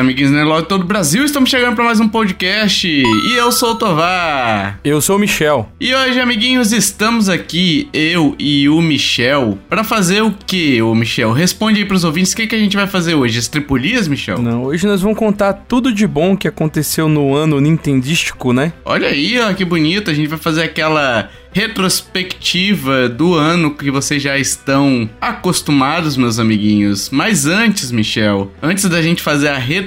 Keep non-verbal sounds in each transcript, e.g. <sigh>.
Amiguinhos Nerlog de todo o Brasil. Estamos chegando para mais um podcast. E eu sou o Tovar. Eu sou o Michel. E hoje, amiguinhos, estamos aqui, eu e o Michel, para fazer o que, ô Michel? Responde aí pros ouvintes o que, que a gente vai fazer hoje. Estripulias, Michel? Não, hoje nós vamos contar tudo de bom que aconteceu no ano nintendístico, né? Olha aí, ó, que bonito. A gente vai fazer aquela retrospectiva do ano que vocês já estão acostumados, meus amiguinhos. Mas antes, Michel, antes da gente fazer a retrospectiva,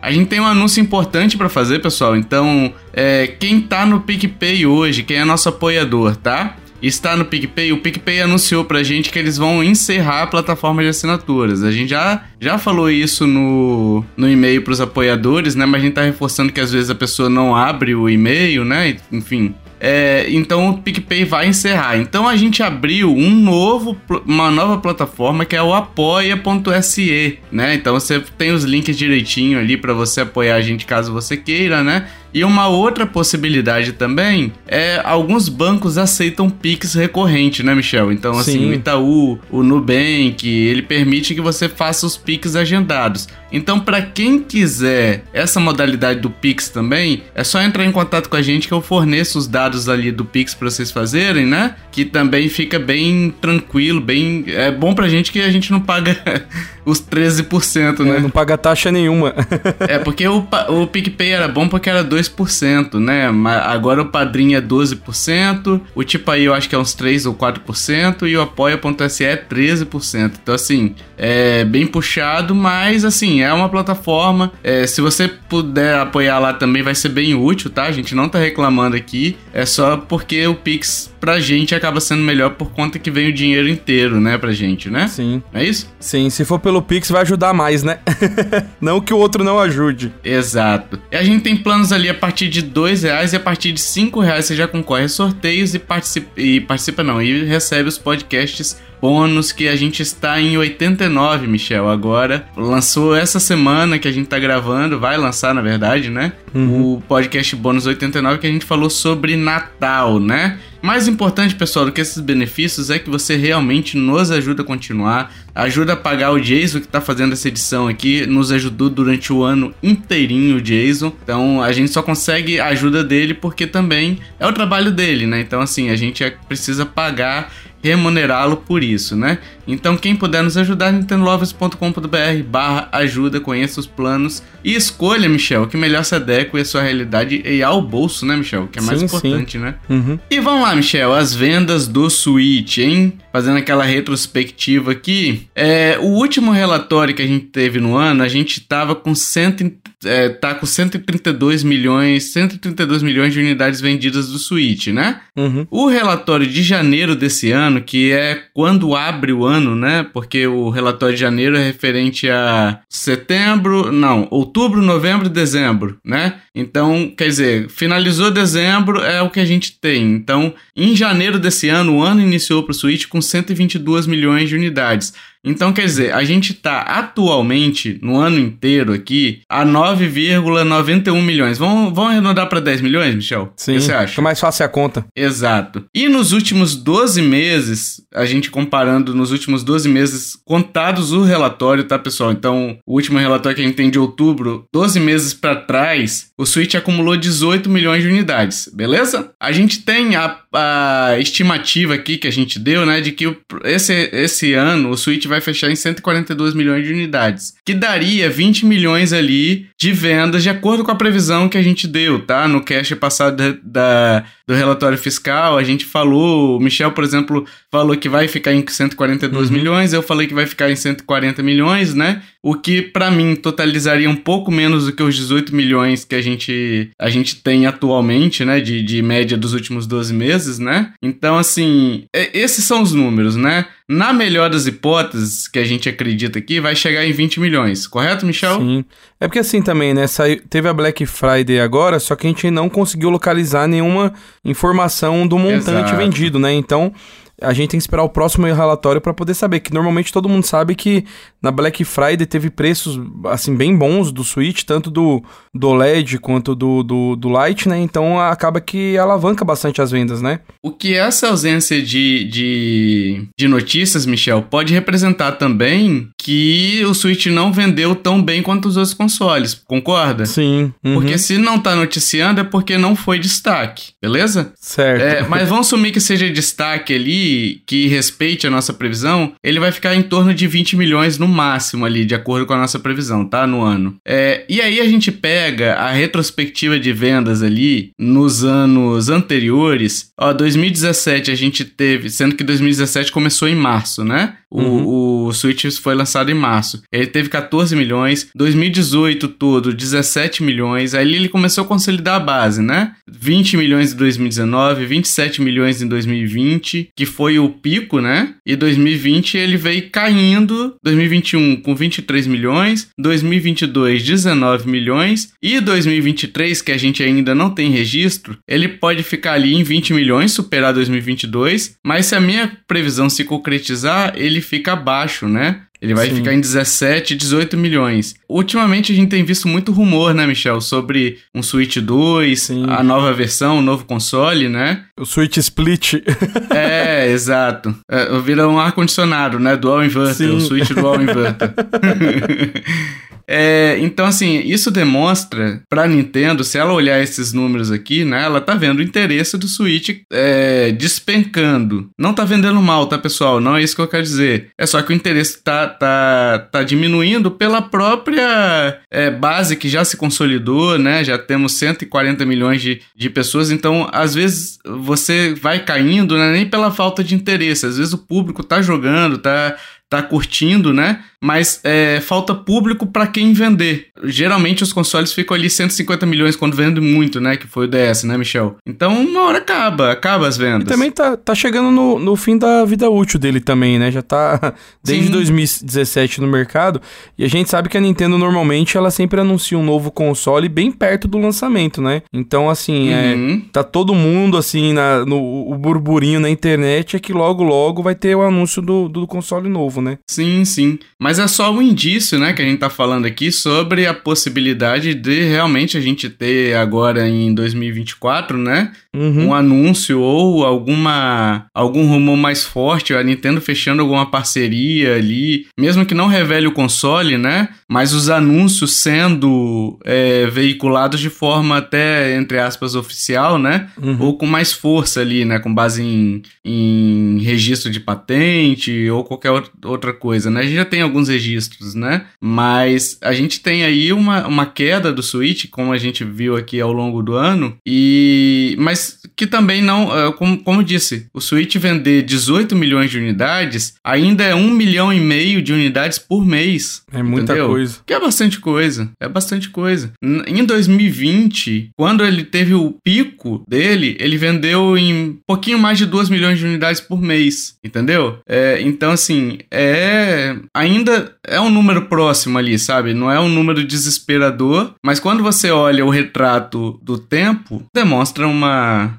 a gente tem um anúncio importante para fazer, pessoal. Então, é, quem tá no PicPay hoje, quem é nosso apoiador, tá? Está no PicPay, o PicPay anunciou pra gente que eles vão encerrar a plataforma de assinaturas. A gente já, já falou isso no, no e-mail pros apoiadores, né? Mas a gente tá reforçando que às vezes a pessoa não abre o e-mail, né? Enfim, é, então o PicPay vai encerrar. Então a gente abriu um novo, uma nova plataforma que é o apoia.se, né? Então você tem os links direitinho ali para você apoiar a gente caso você queira, né? E uma outra possibilidade também é alguns bancos aceitam Pix recorrente, né, Michel? Então, assim, Sim. o Itaú, o Nubank, ele permite que você faça os Pix agendados. Então, para quem quiser essa modalidade do Pix também, é só entrar em contato com a gente que eu forneço os dados ali do Pix para vocês fazerem, né? Que também fica bem tranquilo, bem é bom pra gente que a gente não paga <laughs> os 13%, né? É, não paga taxa nenhuma. <laughs> É, porque o, o PicPay era bom porque era 2%, né? Mas agora o padrinho é 12%, o tipo aí eu acho que é uns 3 ou 4%, e o apoia.se é 13%. Então, assim, é bem puxado, mas assim, é uma plataforma. É, se você puder apoiar lá também, vai ser bem útil, tá? A gente não tá reclamando aqui. É só porque o Pix pra gente acaba sendo melhor por conta que vem o dinheiro inteiro, né, pra gente, né? Sim. Não é isso? Sim, se for pelo Pix vai ajudar mais, né? <laughs> não que o outro não ajude. Exato. E a gente tem planos ali a partir de dois reais e a partir de cinco reais você já concorre a sorteios e participa, e participa não, e recebe os podcasts bônus que a gente está em 89, Michel, agora. Lançou essa semana que a gente tá gravando, vai lançar na verdade, né? O podcast bônus 89 que a gente falou sobre Natal, né? Mais importante, pessoal, do que esses benefícios é que você realmente nos ajuda a continuar, ajuda a pagar o Jason que tá fazendo essa edição aqui, nos ajudou durante o ano inteirinho o Jason. Então a gente só consegue a ajuda dele porque também é o trabalho dele, né? Então assim, a gente é- precisa pagar remunerá-lo por isso, né? Então quem puder nos ajudar, nintendolovers.com.br barra ajuda, conheça os planos e escolha, Michel, o que melhor se adequa à sua realidade e ao bolso, né, Michel? Que é mais Sim, importante, né? Uhum. E vamos lá, Michel, as vendas do Switch, hein? Fazendo aquela retrospectiva aqui. É, o último relatório que a gente teve no ano, a gente tava com cento, e- é, tá com 132 milhões, 132 milhões de unidades vendidas do Switch, né? Uhum. O relatório de janeiro desse ano, que é quando abre o ano, né? Porque o relatório de janeiro é referente a setembro, não, outubro, novembro e dezembro, né? Então, quer dizer, finalizou dezembro é o que a gente tem. Então, em janeiro desse ano, o ano iniciou para o Switch com 122 milhões de unidades. Então, quer dizer, a gente tá atualmente, no ano inteiro aqui, a 9,91 milhões. Vamos, vamos arredondar para 10 milhões, Michel? Sim, O que você acha? fica mais fácil a conta. Exato. E nos últimos 12 meses, a gente comparando nos últimos 12 meses, contados o relatório, tá, pessoal? Então, o último relatório que a gente tem de outubro, 12 meses pra trás, o Switch acumulou 18 milhões de unidades, beleza? A gente tem a, a estimativa aqui que a gente deu, né, de que esse, esse ano o Switch vai fechar em 142 milhões de unidades, que daria 20 milhões ali de vendas, de acordo com a previsão que a gente deu, tá? No cash passado da, da- do relatório fiscal, a gente falou, o Michel, por exemplo, falou que vai ficar em 142 milhões, eu falei que vai ficar em 140 milhões, né? O que pra mim totalizaria um pouco menos do que os 18 milhões que a gente, a gente tem atualmente, né? De, de média dos últimos 12 meses, né? Então, assim, é- esses são os números, né? Na melhor das hipóteses, que a gente acredita aqui, vai chegar em 20 milhões, correto, Michel? Sim. É porque assim também, né? Saiu, teve a Black Friday agora, só que a gente não conseguiu localizar nenhuma informação do montante Exato. vendido, né? Então. A gente tem que esperar o próximo relatório para poder saber, que normalmente todo mundo sabe que na Black Friday teve preços, assim, bem bons do Switch, tanto do, do OLED quanto do, do, do Lite, né? Então acaba que alavanca bastante as vendas, né? O que essa ausência de, de, de notícias, Michel, pode representar também que o Switch não vendeu tão bem quanto os outros consoles, concorda? Sim. Uhum. Porque se não tá noticiando é porque não foi destaque, beleza? Certo. É, mas vamos assumir que seja destaque ali, que respeite a nossa previsão, ele vai ficar em torno de 20 milhões no máximo ali, de acordo com a nossa previsão, tá? No ano. É, e aí a gente pega a retrospectiva de vendas ali nos anos anteriores. Ó, 2017 a gente teve, sendo que 2017 começou em março, né? O, uhum. o Switch foi lançado em março. Ele teve 14 milhões. 2018 todo, 17 milhões. Aí ele começou a consolidar a base, né? 20 milhões em 2019, 27 milhões em 2020, que foi o pico, né? E 2020 ele veio caindo. 2021 com 23 milhões. 2022, 19 milhões. E 2023, que a gente ainda não tem registro, ele pode ficar ali em 20 milhões, superar 2022. Mas se a minha previsão se concretizar, ele fica abaixo, né? Ele vai Sim. ficar em 17, 18 milhões. Ultimamente a gente tem visto muito rumor, né, Michel, sobre um Switch 2, Sim. a nova versão, o novo console, né? O Switch Split. <laughs> é, exato. É, vira um ar-condicionado, né? Dual Inverter, Sim. o Switch Dual Inverter. <laughs> É, então, assim, isso demonstra pra Nintendo, se ela olhar esses números aqui, né, ela tá vendo o interesse do Switch é, despencando. Não tá vendendo mal, tá, pessoal? Não é isso que eu quero dizer. É só que o interesse tá, tá, tá diminuindo pela própria é, base que já se consolidou, né? Já temos 140 milhões de, de pessoas, então, às vezes, você vai caindo, né, nem pela falta de interesse. Às vezes o público tá jogando, tá tá curtindo, né? Mas é, falta público para quem vender. Geralmente os consoles ficam ali 150 milhões quando vendem muito, né? Que foi o DS, né, Michel? Então uma hora acaba, acaba as vendas. E também tá, tá chegando no, no fim da vida útil dele também, né? Já tá <laughs> desde Sim. 2017 no mercado. E a gente sabe que a Nintendo normalmente ela sempre anuncia um novo console bem perto do lançamento, né? Então, assim, é, uhum. é, tá todo mundo assim, na, no o burburinho na internet é que logo, logo vai ter o anúncio do, do console novo, né? Sim, sim. Mas é só um indício, né, que a gente tá falando aqui sobre a possibilidade de realmente a gente ter agora em 2024, né, uhum. um anúncio ou alguma algum rumor mais forte, a Nintendo fechando alguma parceria ali, mesmo que não revele o console, né, mas os anúncios sendo é, veiculados de forma até, entre aspas, oficial, né, uhum. ou com mais força ali, né, com base em, em registro de patente ou qualquer outra coisa, né? A gente já tem alguns registros, né? Mas a gente tem aí uma, uma queda do Switch, como a gente viu aqui ao longo do ano, e mas que também não, ah, como, como disse, o Switch vender 18 milhões de unidades ainda é um milhão e meio de unidades por mês. É muita entendeu? coisa. Que é bastante coisa. É bastante coisa. Em 2020, quando ele teve o pico dele, ele vendeu em pouquinho mais de 2 milhões de unidades por mês. Entendeu? É, então, assim, é. Ainda é um número próximo ali, sabe? Não é um número desesperador. Mas quando você olha o retrato do tempo, demonstra uma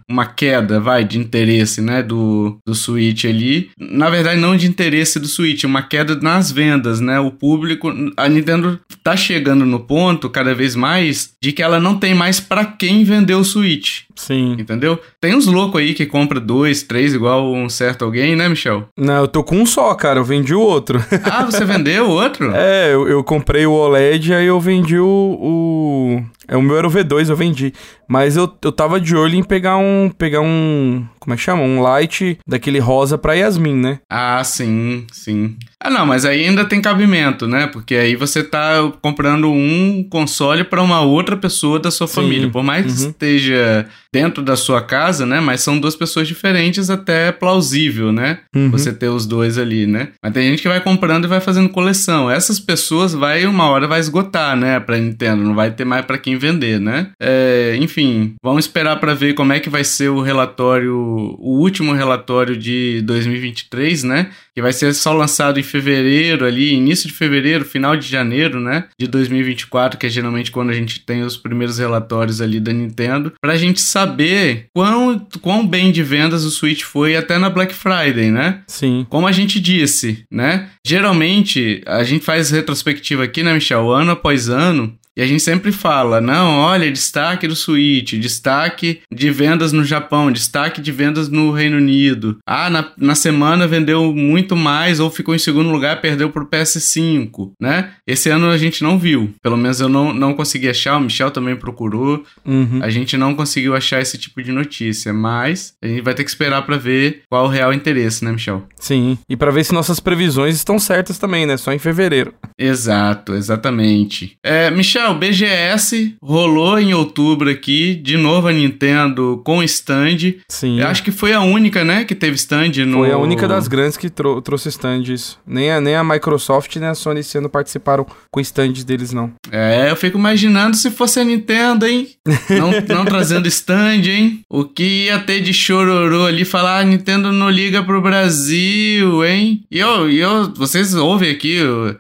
uma queda, vai, de interesse, né, do, do Switch ali. Na verdade, não de interesse do Switch, uma queda nas vendas, né? O público, a Nintendo tá chegando no ponto cada vez mais de que ela não tem mais para quem vender o Switch. Sim. Entendeu? Tem uns loucos aí que compra dois, três, igual um certo alguém, né, Michel? Não, eu tô com um só, cara. Eu vendi o outro. <laughs> Ah, você vendeu o outro? é, eu, eu comprei o OLED, aí eu vendi o, o... É, o meu era o V2, eu vendi. Mas eu, eu tava de olho em pegar um. Pegar um. Como é que chama? Um light daquele rosa pra Yasmin, né? Ah, sim, sim. Ah, não, mas aí ainda tem cabimento, né? Porque aí você tá comprando um console para uma outra pessoa da sua sim. família. Por mais uhum. que esteja dentro da sua casa, né? Mas são duas pessoas diferentes, até plausível, né? Uhum. Você ter os dois ali, né? Mas tem gente que vai comprando e vai fazendo coleção. Essas pessoas vai, uma hora vai esgotar, né? Pra Nintendo, não vai ter mais para quem vender, né? É, enfim enfim, vamos esperar para ver como é que vai ser o relatório, o último relatório de 2023, né? Que vai ser só lançado em fevereiro ali, início de fevereiro, final de janeiro, né? De 2024, que é geralmente quando a gente tem os primeiros relatórios ali da Nintendo, pra gente saber saber quão, quão bem de vendas o Switch foi até na Black Friday, né? Sim. Como a gente disse, né? Geralmente, a gente faz retrospectiva aqui, né, Michel? Ano após ano. E a gente sempre fala, não, olha, destaque do Switch, destaque de vendas no Japão, destaque de vendas no Reino Unido. Ah, na, na semana vendeu muito mais ou ficou em segundo lugar, perdeu pro PS5, né? Esse ano a gente não viu. Pelo menos eu não, não consegui achar, o Michel também procurou. Uhum. A gente não conseguiu achar esse tipo de notícia, mas a gente vai ter que esperar para ver qual o real interesse, né, Michel? Sim. E para ver se nossas previsões estão certas também, né? Só em fevereiro. Exato, exatamente. É, Michel, o BGS rolou em outubro aqui, de novo a Nintendo com stand. Sim. Eu acho que foi a única, né, que teve stand no... Foi a única das grandes que trou trouxe stands. Nem a, nem a Microsoft nem a Sony esse ano participaram com stands deles, não. É, eu fico imaginando se fosse a Nintendo, hein? Não, não trazendo stand, hein? O que ia ter de chororô ali, falar, a Nintendo não liga pro Brasil, hein? E eu, eu vocês ouvem aqui,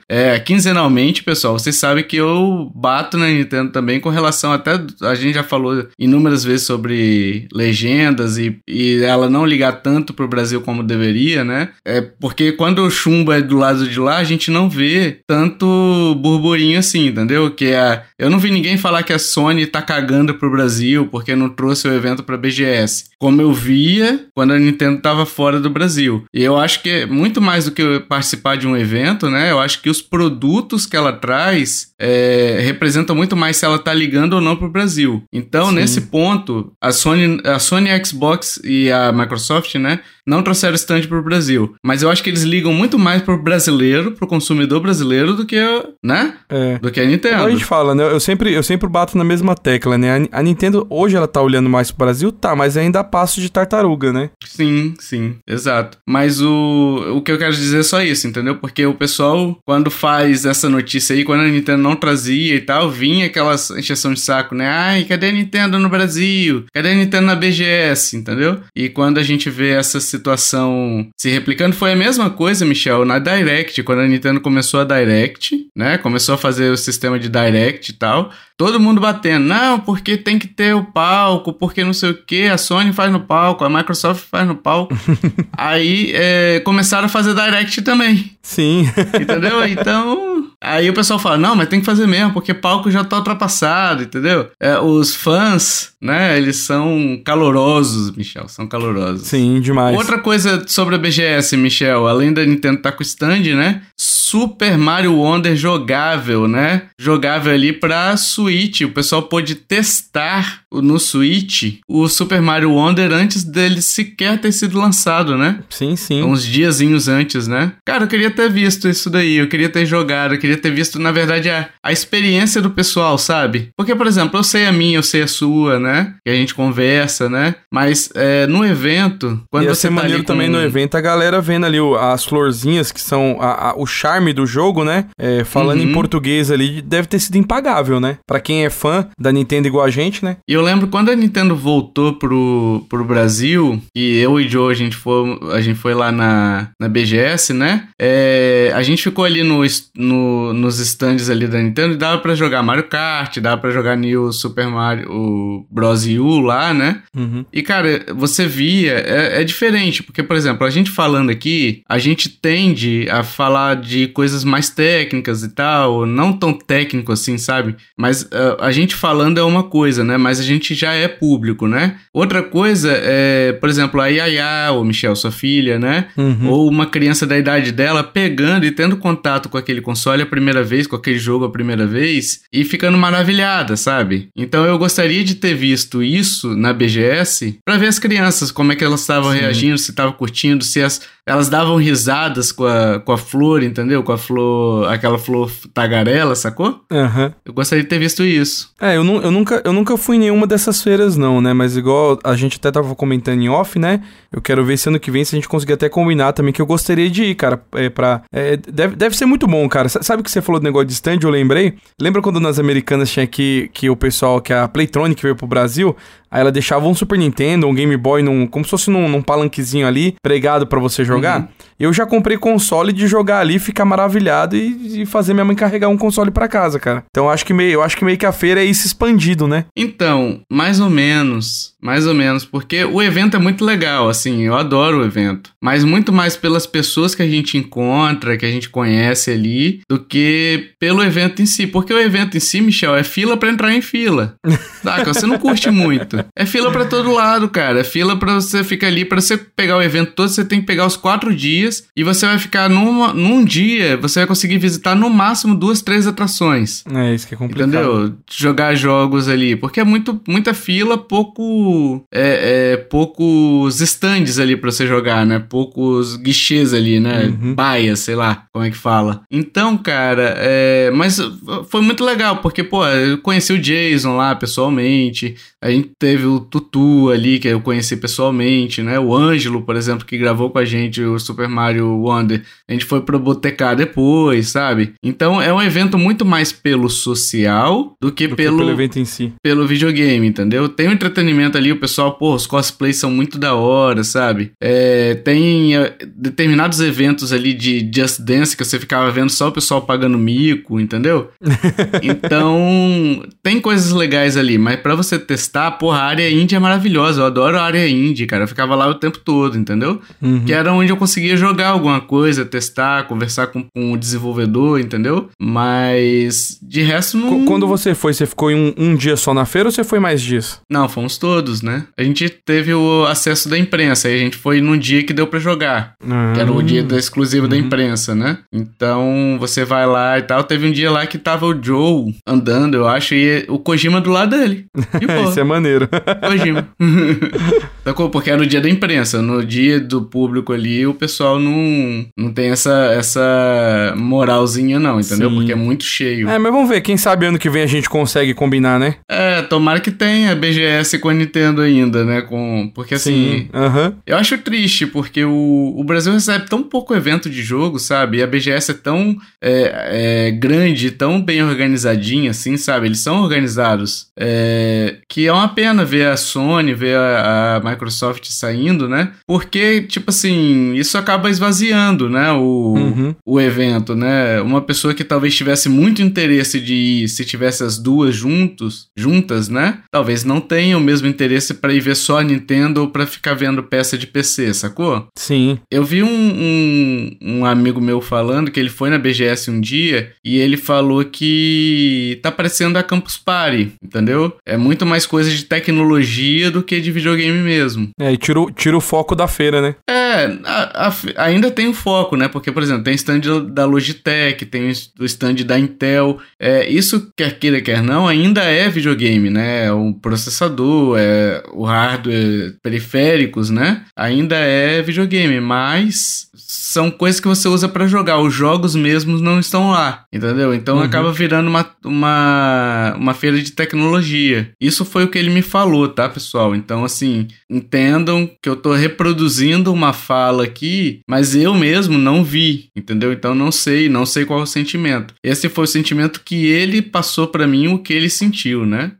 é, quinzenalmente, pessoal, vocês sabem que eu bato na Nintendo também com relação até, a gente já falou inúmeras vezes sobre legendas e, e ela não ligar tanto pro Brasil como deveria, né? É porque quando o chumbo é do lado de lá, a gente não vê tanto burburinho assim, entendeu? Que é, eu não vi ninguém falar que a Sony tá cagando pro Brasil porque não trouxe o evento pra BGS. Como eu via quando a Nintendo tava fora do Brasil. E eu acho que é muito mais do que participar de um evento, né? Eu acho que os produtos que ela traz é, representam muito mais se ela tá ligando ou não pro Brasil. Então, Sim. nesse ponto, a Sony, a Sony a Xbox e a Microsoft, né? Não trouxeram stand pro Brasil. Mas eu acho que eles ligam muito mais pro brasileiro, pro consumidor brasileiro, do que, né? É. Do que a Como Nintendo. a gente fala, né? Eu sempre, eu sempre bato na mesma tecla, né? A, a Nintendo, hoje ela tá olhando mais pro Brasil, tá, mas ainda a passo de tartaruga, né? Sim, sim, exato. Mas o, o que eu quero dizer é só isso, entendeu? Porque o pessoal, quando faz essa notícia aí, quando a Nintendo não trazia e tal, vinha aquelas encheção de saco, né? Ai, cadê a Nintendo no Brasil? Cadê a Nintendo na BGS, entendeu? E quando a gente vê essa situação se replicando, foi a mesma coisa, Michel, na Direct, quando a Nintendo começou a Direct, né? Começou a fazer o sistema de Direct e tal. Todo mundo batendo, não, porque tem que ter o palco, porque não sei o que, a Sony faz no palco, a Microsoft faz no palco. <laughs> aí é, começaram a fazer Direct também, Sim. entendeu? <laughs> Então, aí o pessoal fala, não, mas tem que fazer mesmo, porque palco já tá ultrapassado, entendeu? É, os fãs, né, eles são calorosos, Michel, são calorosos. Sim, demais. Outra coisa sobre a BGS, Michel, além da Nintendo estar com o stand, né? Super Mario Wonder jogável, né? Jogável ali pra Switch. O pessoal pôde testar no Switch o Super Mario Wonder antes dele sequer ter sido lançado, né? Sim, sim. Uns diazinhos antes, né? Cara, eu queria ter visto isso daí, eu queria ter jogado, eu queria ter visto, na verdade, a, a experiência do pessoal, sabe? Porque, por exemplo, eu sei a minha, eu sei a sua, né? Que a gente conversa, né? Mas é, no evento, quando Ia você ser tá maneiro ali com- também no evento, a galera vendo ali o- as florzinhas que são a- a- o charme do jogo, né? É, falando Uhum. em português ali, deve ter sido impagável, né? Pra quem é fã da Nintendo igual a gente, né? E eu lembro quando a Nintendo voltou pro, pro Brasil, e eu e Joe, a gente foi, a gente foi lá na, na BGS, né? É, a gente ficou ali no, no- nos stands ali da Nintendo e dava pra jogar Mario Kart, dava pra jogar New Super Mario o Bros. U lá, né? Uhum. E, cara, você via, é, é diferente, porque, por exemplo, a gente falando aqui, a gente tende a falar de coisas mais técnicas e tal, não tão técnico assim, sabe? Mas ah, a gente falando é uma coisa, né? Mas a gente já é público, né? Outra coisa é, por exemplo, a Yaya, ou Michel, sua filha, né? Uhum. Ou uma criança da idade dela pegando e tendo contato com aquele console a primeira vez, com aquele jogo a primeira vez, e ficando maravilhada, sabe? Então eu gostaria de ter visto isso na BGS pra ver as crianças, como é que elas estavam reagindo, se estavam curtindo, se as, elas davam risadas com a, com a flor, entendeu? Com a flor, aquela flor tagarela, sacou? Aham. Eu gostaria de ter visto isso. É, eu, nu- eu, nunca, eu nunca fui em nenhuma dessas feiras, não, né? Mas igual a gente até tava comentando em off, né? Eu quero ver se ano que vem se a gente conseguir até combinar também, que eu gostaria de ir, cara. É, pra, é, deve, deve ser muito bom, cara. Sabe o que você falou do negócio de stand? Eu lembrei. Lembra quando nas americanas tinha que, que o pessoal, que a Playtronic veio pro Brasil, aí ela deixava um Super Nintendo, um Game Boy, num, como se fosse num, num palanquezinho ali, pregado pra você jogar? Uhum. Eu já comprei console de jogar ali, ficar maravilhado e, e fazer minha mãe carregar um console pra casa, cara. Então eu acho que meio, eu acho que meio que a feira é isso expandido, né? Então, mais ou menos. mais ou menos, porque o evento é muito legal, assim, eu adoro o evento, mas muito mais pelas pessoas que a gente encontra, que a gente conhece ali, do que pelo evento em si, porque o evento em si, Michel, é fila para entrar em fila. <laughs> Saca? Você não curte muito. É fila para todo lado, cara. É fila para você ficar ali, para você pegar o evento todo, você tem que pegar os quatro dias e você vai ficar numa, num dia, você vai conseguir visitar no máximo duas, três atrações. É, isso que é complicado. Entendeu? Jogar jogos ali. Porque é muito, muita fila, pouco. É, é, poucos stands ali pra você jogar, né? Poucos guichês ali, né? Uhum. Baias, sei lá como é que fala. Então, cara, é. Mas foi muito legal, porque, pô, eu conheci o Jason lá pessoalmente. A gente teve o Tutu ali, que eu conheci pessoalmente, né? O Ângelo, por exemplo, que gravou com a gente o Super Mario Wonder. A gente foi pro Botecar depois, sabe? Então é um evento muito mais pelo social do que, Do que pelo, pelo evento em si. pelo videogame, entendeu? Tem um entretenimento ali, o pessoal, pô, os cosplays são muito da hora, sabe? É, tem é, determinados eventos ali de Just Dance que você ficava vendo só o pessoal pagando mico, entendeu? <laughs> então, tem coisas legais ali, mas pra você testar, porra, a área indie é maravilhosa. Eu adoro a área indie, cara. Eu ficava lá o tempo todo, entendeu? Uhum. Que era onde eu conseguia jogar alguma coisa, testar, conversar com, com o desenvolvedor, entendeu? Mas de resto não. Qu- Quando você foi, você ficou em um, um dia só na feira ou você foi mais dias? Não, fomos todos, né? A gente teve o acesso da imprensa, aí a gente foi num dia que deu pra jogar. Que era o dia da exclusivo da imprensa, né? Então você vai lá e tal. Teve um dia lá que tava o Joe andando, eu acho, e o Kojima do lado dele. <laughs> E pô, Isso é maneiro. Kojima. <laughs> Sacou? Porque era o dia da imprensa. No dia do público ali, o pessoal não, não tem essa, essa moralzinha, não, entendeu? Sim. Porque é muito cheio. é, mas vamos ver, quem sabe ano que vem a gente consegue combinar, né? É, tomara que tenha BGS com a Nintendo ainda, né? Com, porque assim. Aham. Eu acho triste, porque o, o Brasil recebe tão pouco evento de jogo, sabe? E a BGS é tão é, é, grande, tão bem organizadinha, assim, sabe? Eles são organizados. É, que é uma pena ver a Sony, ver a, a Microsoft saindo, né? Porque, tipo assim, isso acaba esvaziando, né? O, Uhum. o evento, né? Uma pessoa que talvez tivesse muito interesse de ir, se tivesse as duas juntos, juntas, né? Talvez não tenha o mesmo interesse pra ir ver só a Nintendo ou pra ficar vendo peça de PC, sacou? Sim. Eu vi um, um, um amigo meu falando que ele foi na BGS um dia e ele falou que tá parecendo a Campus Party, entendeu? É muito mais coisa de tecnologia do que de videogame mesmo. É, e tira, o- tira o foco da feira, né? É, a- a ainda tem o foco, né? Porque, por exemplo, tem stand da Logitech, tem o stand da Intel. É, isso, quer queira, quer não, ainda é videogame, né? É o processador, é o hardware, periféricos, né? Ainda é videogame, mas são coisas que você usa pra jogar. Os jogos mesmos não estão lá, entendeu? Então Uhum. acaba virando uma, uma, uma feira de tecnologia. Isso foi o que ele me falou, tá, pessoal? Então, assim, entendam que eu tô reproduzindo uma fala aqui, mas eu mesmo não vi, entendeu? Então não sei, não sei qual é o sentimento. Esse foi o sentimento que ele passou pra mim, o que ele sentiu, né?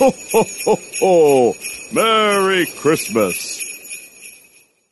Ho, ho, ho, ho! Merry Christmas!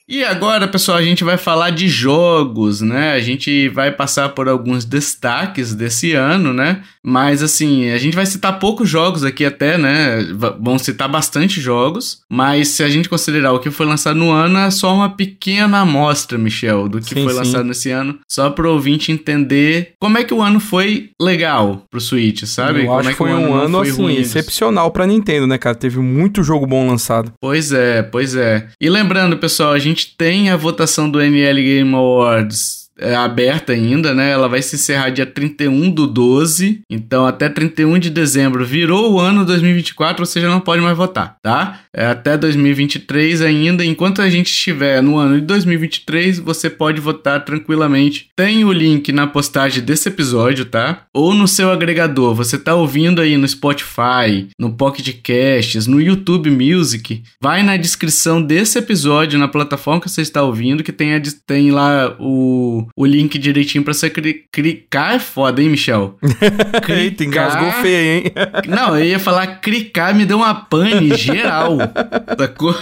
E agora, pessoal, a gente vai falar de jogos, né? A gente vai passar por alguns destaques desse ano, né? Mas assim, a gente vai citar poucos jogos aqui até, né? Vão citar bastante jogos, mas se a gente considerar o que foi lançado no ano, é só uma pequena amostra, Michel, do que Sim, foi sim. lançado nesse ano, só para o ouvinte entender como é que o ano foi legal pro Switch, sabe? Eu como acho é que foi um ano, foi assim, ruim. excepcional pra Nintendo, né, cara? Teve muito jogo bom lançado. Pois é, pois é. E lembrando, pessoal, a gente tem a votação do NL Game Awards é, aberta ainda, né? Ela vai se encerrar dia 31 do 12. Então, até 31 de dezembro virou o ano 2024, você já não pode mais votar, tá? É até 2023 ainda. Enquanto a gente estiver no ano de 2023, você pode votar tranquilamente. Tem o link na postagem desse episódio, tá? Ou no seu agregador. Você tá ouvindo aí no Spotify, no Pocket Casts, no YouTube Music. Vai na descrição desse episódio, na plataforma que você está ouvindo, que tem, tem lá o, o link direitinho pra você clicar. É foda, hein, Michel? <laughs> Eita, engasgou feio, hein? Não, eu ia falar clicar, me deu uma pane geral. <laughs> Sacou?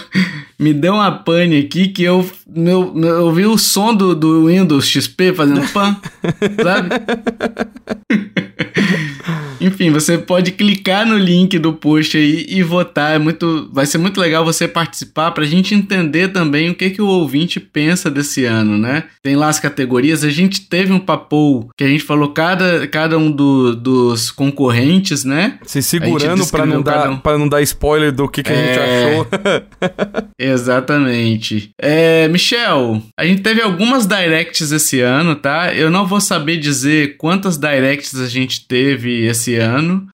Me deu uma pane aqui que eu, meu, eu ouvi o som do, do Windows XP fazendo pan, sabe? <laughs> Enfim, você pode clicar no link do post aí e votar. É muito, vai ser muito legal você participar pra gente entender também o que, que o ouvinte pensa desse ano, né? Tem lá as categorias. A gente teve um papo que a gente falou cada, cada um do, dos concorrentes, né? Se segurando pra não, dar, um. pra não dar spoiler do que, que a gente É. achou. <laughs> <laughs> Exatamente. É, Michel, a gente teve algumas directs esse ano, tá? Eu não vou saber dizer quantas directs a gente teve esse ano,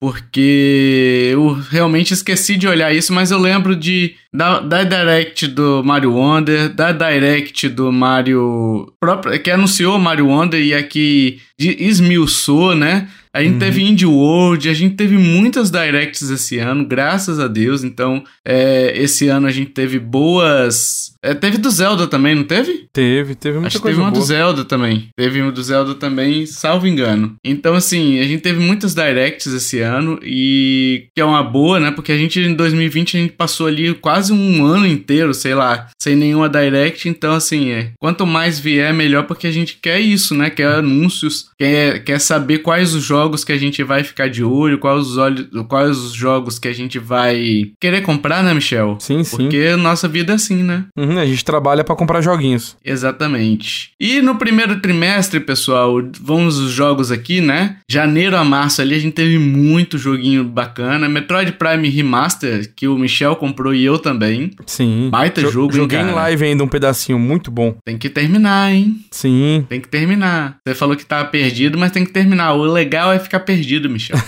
porque eu realmente esqueci de olhar isso, mas eu lembro de da, da direct do Mario Wonder, da direct do Mario próprio, que anunciou Mario Wonder e aqui esmiuçou, né? A gente teve Indie World, a gente teve muitas directs esse ano, graças a Deus. Então, é, esse ano a gente teve boas. é, teve do Zelda também, não teve? teve, teve muita Acho que coisa teve uma boa. do Zelda também. Teve uma do Zelda também, salvo engano. Então, assim, a gente teve muitas directs esse ano e que é uma boa, né? Porque a gente em 2020 a gente passou ali quase um ano inteiro, sei lá, sem nenhuma direct. Então, assim, é, quanto mais vier, melhor, porque a gente quer isso, né? Quer anúncios, quer, quer saber quais os jogos que a gente vai ficar de olho, quais os, olhos, quais os jogos que a gente vai querer comprar, né, Michel? Sim, sim. Porque nossa vida é assim, né? Uhum, a gente trabalha pra comprar joguinhos. Exatamente. E no primeiro trimestre, pessoal, vamos os jogos aqui, né? Janeiro a março ali a gente teve muito joguinho bacana. Metroid Prime Remaster, que o Michel comprou e eu também. Sim. Baita Jo- jogo, Joguei em live ainda um pedacinho muito bom. Tem que terminar, hein? Sim. Tem que terminar. Você falou que tava perdido, mas tem que terminar. O legal é ficar perdido, Michel.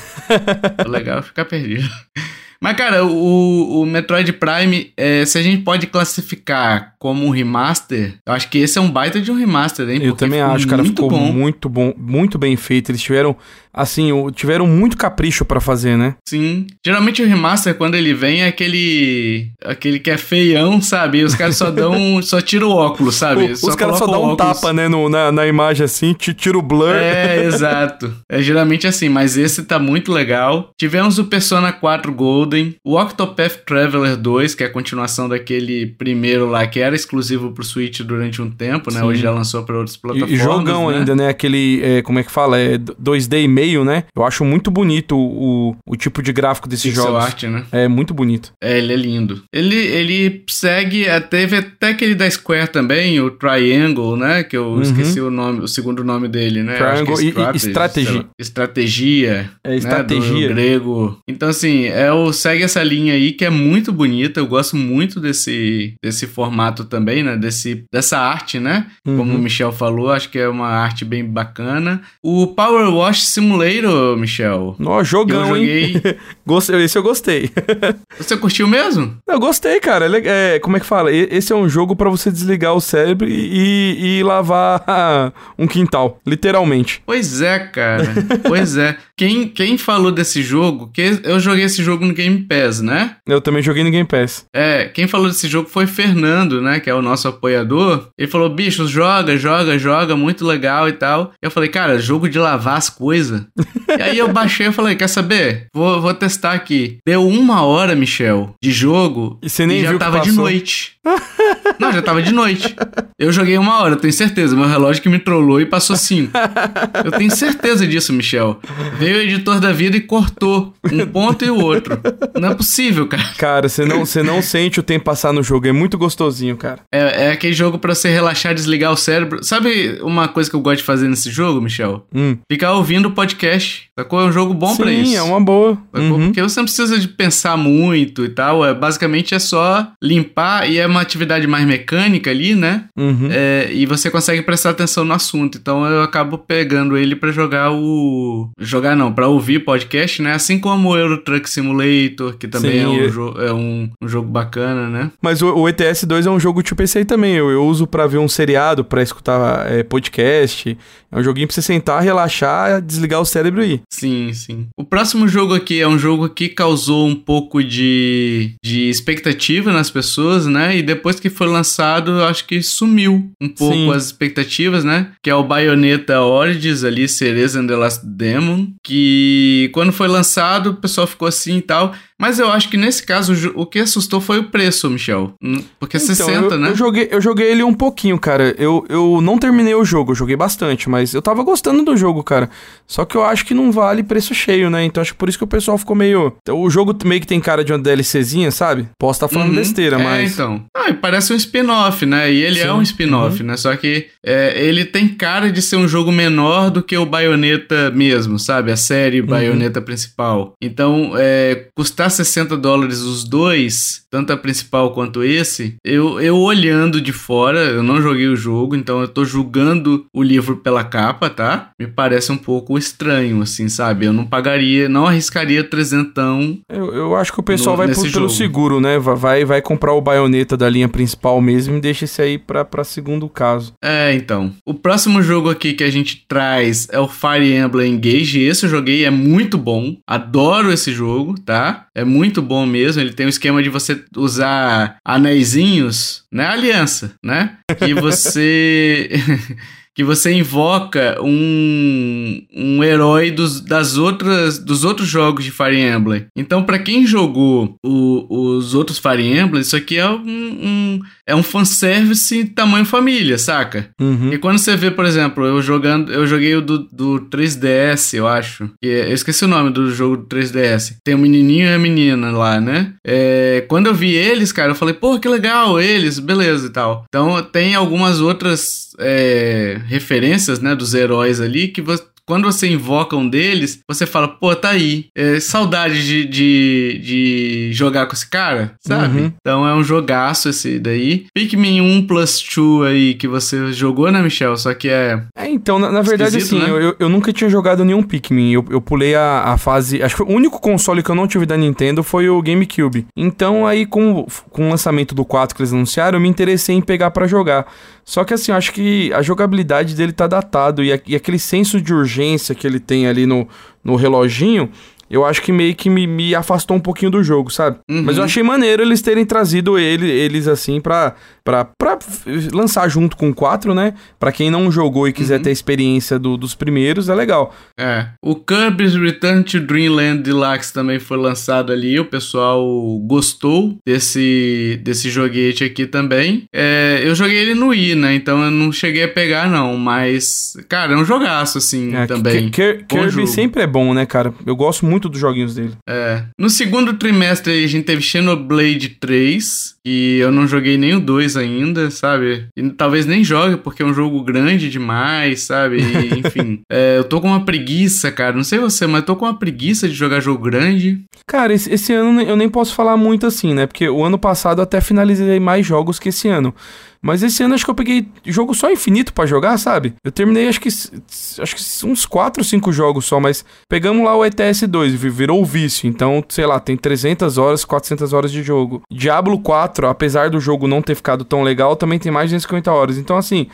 o <laughs> legal é ficar perdido. Mas, cara, o, o Metroid Prime, é, se a gente pode classificar como um remaster, eu acho que esse é um baita de um remaster, hein? Eu Porque também acho, cara, muito ficou bom. muito bom, muito bem feito. Eles tiveram, assim, tiveram muito capricho pra fazer, né? Sim. Geralmente o remaster, quando ele vem, é aquele. aquele que é feião, sabe? E os caras só dão. <laughs> só tiram o óculos, sabe? O- os caras só dão um tapa, né, no- na, na imagem assim, te tira o blur. É, <laughs> exato. É geralmente assim, mas esse tá muito legal. Tivemos o Persona 4 Golden, o Octopath Traveler 2, que é a continuação daquele primeiro lá, que era exclusivo pro Switch durante um tempo, né? Sim. Hoje já lançou pra outras E- plataformas. E jogão né? ainda, né? Aquele, é, como é que fala? É 2D e meio, né? Eu acho muito bonito o, o tipo de gráfico desses Pixel jogos. art, né? É muito bonito. É, ele é lindo. Ele, ele segue, é, teve até aquele da Square também, o Triangle, né? Que eu esqueci o nome, o segundo nome dele, né? Uhum. Triangle e- e sei lá. Estratégia. É né, estratégia. do grego. Então, assim, é o, segue essa linha aí que é muito bonita. Eu gosto muito desse, desse formato também, né? Desse, dessa arte, né? Como Uhum. o Michel falou, acho que é uma arte bem bacana. O Power Wash Simulator, Michel. Ó, Eu jogão, hein? joguei. <laughs> Gostei, esse eu gostei. <laughs> Você curtiu mesmo? Eu gostei, cara. É é, como é que fala? Esse é um jogo pra você desligar o cérebro e, e lavar <laughs> um quintal, literalmente. Pois é, cara. pois é. Quem, quem falou desse jogo, que eu joguei esse jogo no Game Pass, né? Eu também joguei no Game Pass. É, quem falou desse jogo foi Fernando, né? Que é o nosso apoiador. Ele falou, bicho, joga, joga, joga, muito legal e tal. Eu falei, cara, jogo de lavar as coisas. <laughs> e aí eu baixei e falei, quer saber? Vou, vou testar aqui. Deu uma hora, Michel, de jogo. E você nem já viu tava de noite. <laughs> Não, já tava de noite. Eu joguei uma hora, eu tenho certeza. Meu relógio que me trollou e passou cinco. Eu tenho certeza disso, Michel. Veio o editor da vida e cortou um ponto e o outro. Não é possível, cara. Cara, você não, você não sente o tempo passar no jogo. É muito gostosinho, cara. É, é aquele jogo pra você relaxar, desligar o cérebro. Sabe uma coisa que eu gosto de fazer nesse jogo, Michel? Hum. Ficar ouvindo o podcast. Sacou? É um jogo bom Sim, pra isso. é uma boa. Sacou? Uhum. Porque você não precisa de pensar muito e tal. É, basicamente é só limpar e é uma atividade mais mecânica ali, né? Uhum. É, e você consegue prestar atenção no assunto. Então eu acabo pegando ele pra jogar o. Jogar não, pra ouvir podcast, né? Assim como o Euro Truck Simulator, que também Sim, é, um, é- jo- é um, um jogo bacana, né? Mas o, o ETS 2 é um jogo tipo esse aí também. Eu, eu uso pra ver um seriado, pra escutar é, podcast. É um joguinho pra você sentar, relaxar, desligar o cérebro e ir. Sim, sim. O próximo jogo aqui é um jogo que causou um pouco de, de expectativa nas pessoas, né? E depois que foi lançado, eu acho que sumiu um pouco Sim. as expectativas, né? Que é o Bayonetta Origins ali, Cereza and the Last Demon, que quando foi lançado, o pessoal ficou assim e tal. Mas eu acho que nesse caso, o que assustou foi o preço, Michel. Hum, Porque Então, 60, eu, né? Eu joguei, eu joguei ele um pouquinho, cara. Eu, eu não terminei o jogo, eu joguei bastante, mas eu tava gostando do jogo, cara. Só que eu acho que não vale preço cheio, né? Então acho que por isso que o pessoal ficou meio. O jogo meio que tem cara de uma DLCzinha, sabe? Posso estar falando Uhum. besteira, é, mas. então. Ah, e parece um spin-off, né? E ele é Sim. um spin-off, né? Só que é, ele tem cara de ser um jogo menor do que o Bayonetta mesmo, sabe? A série Bayonetta principal. Então, é, custar 60 dólares os dois, tanto a principal quanto esse, eu, eu olhando de fora, eu não joguei o jogo, então eu tô julgando o livro pela capa, tá? Me parece um pouco estranho, assim, sabe? Eu não pagaria, não arriscaria trezentão Eu, eu acho que o pessoal No- vai por- pelo seguro, né? Va- Vai, vai comprar o baioneta da linha principal mesmo e deixa esse aí pra, pra segundo caso. É, então. O próximo jogo aqui que a gente traz é o Fire Emblem Engage. Esse eu joguei, é muito bom. Adoro esse jogo, tá? É muito bom mesmo. Ele tem um esquema de você usar anéisinhos, né? Aliança, né? Que <laughs> você. Que você invoca um, um herói dos, das outras, dos outros jogos de Fire Emblem. Então, pra quem jogou o- os outros Fire Emblem, isso aqui é um, um, é um fanservice tamanho família, saca? Uhum. E quando você vê, por exemplo, eu jogando, eu joguei o do, do 3DS, eu acho. Que é- eu esqueci o nome do jogo do 3DS. Tem um menininho e a menina lá, né? É, quando eu vi eles, cara, eu falei, pô, que legal, eles, beleza e tal. Então tem algumas outras é, referências, né, dos heróis ali que você. Quando você invoca um deles, você fala, pô, tá aí. É, saudade de, de, de jogar com esse cara, sabe? Uhum. Então é um jogaço esse daí. Pikmin 1 plus 2 aí que você jogou, né, Michel? Só que é. É, então, na, na verdade, assim, né? eu, eu- nunca tinha jogado nenhum Pikmin. Eu, eu pulei a, a fase. Acho que o único console que eu não tive da Nintendo foi o GameCube. Então, aí, com, com o lançamento do 4 que eles anunciaram, eu me interessei em pegar pra jogar. Só que, assim, eu acho que a jogabilidade dele tá datado. E, a- e aquele senso de urgência que ele tem ali no, no reloginho. Eu acho que meio que me, me afastou um pouquinho do jogo, sabe? Uhum. Mas eu achei maneiro eles terem trazido ele, eles assim pra, pra, pra lançar junto com o 4, né? Pra quem não jogou e quiser Uhum. ter a experiência do- dos primeiros, é legal. É. O Kirby's Return to Dreamland Deluxe também foi lançado ali. O pessoal gostou desse, desse joguete aqui também. É, eu joguei ele no Wii, né? Então eu não cheguei a pegar, não. Mas, cara, é um jogaço, assim, É, também. Bom Kirby jogo. sempre é bom, né, cara? Eu gosto muito dos joguinhos dele. É. No segundo trimestre a gente teve Xenoblade 3, que eu não joguei nem o 2 ainda, sabe? E talvez nem jogue, porque é um jogo grande demais, sabe? E, <laughs> enfim. É, eu tô com uma preguiça, cara. Não sei você, mas eu tô com uma preguiça de jogar jogo grande. Cara, esse, esse ano eu nem posso falar muito assim, né? Porque o ano passado eu até finalizei mais jogos que esse ano. Mas esse ano acho que eu peguei jogo só infinito pra jogar, sabe? Eu terminei acho que acho que uns 4 ou 5 jogos só, mas pegamos lá o ETS 2, vi- virou o vício. Então, sei lá, tem 300 horas, 400 horas de jogo. Diablo 4, apesar do jogo não ter ficado tão legal, também tem mais de 250 horas. Então, assim,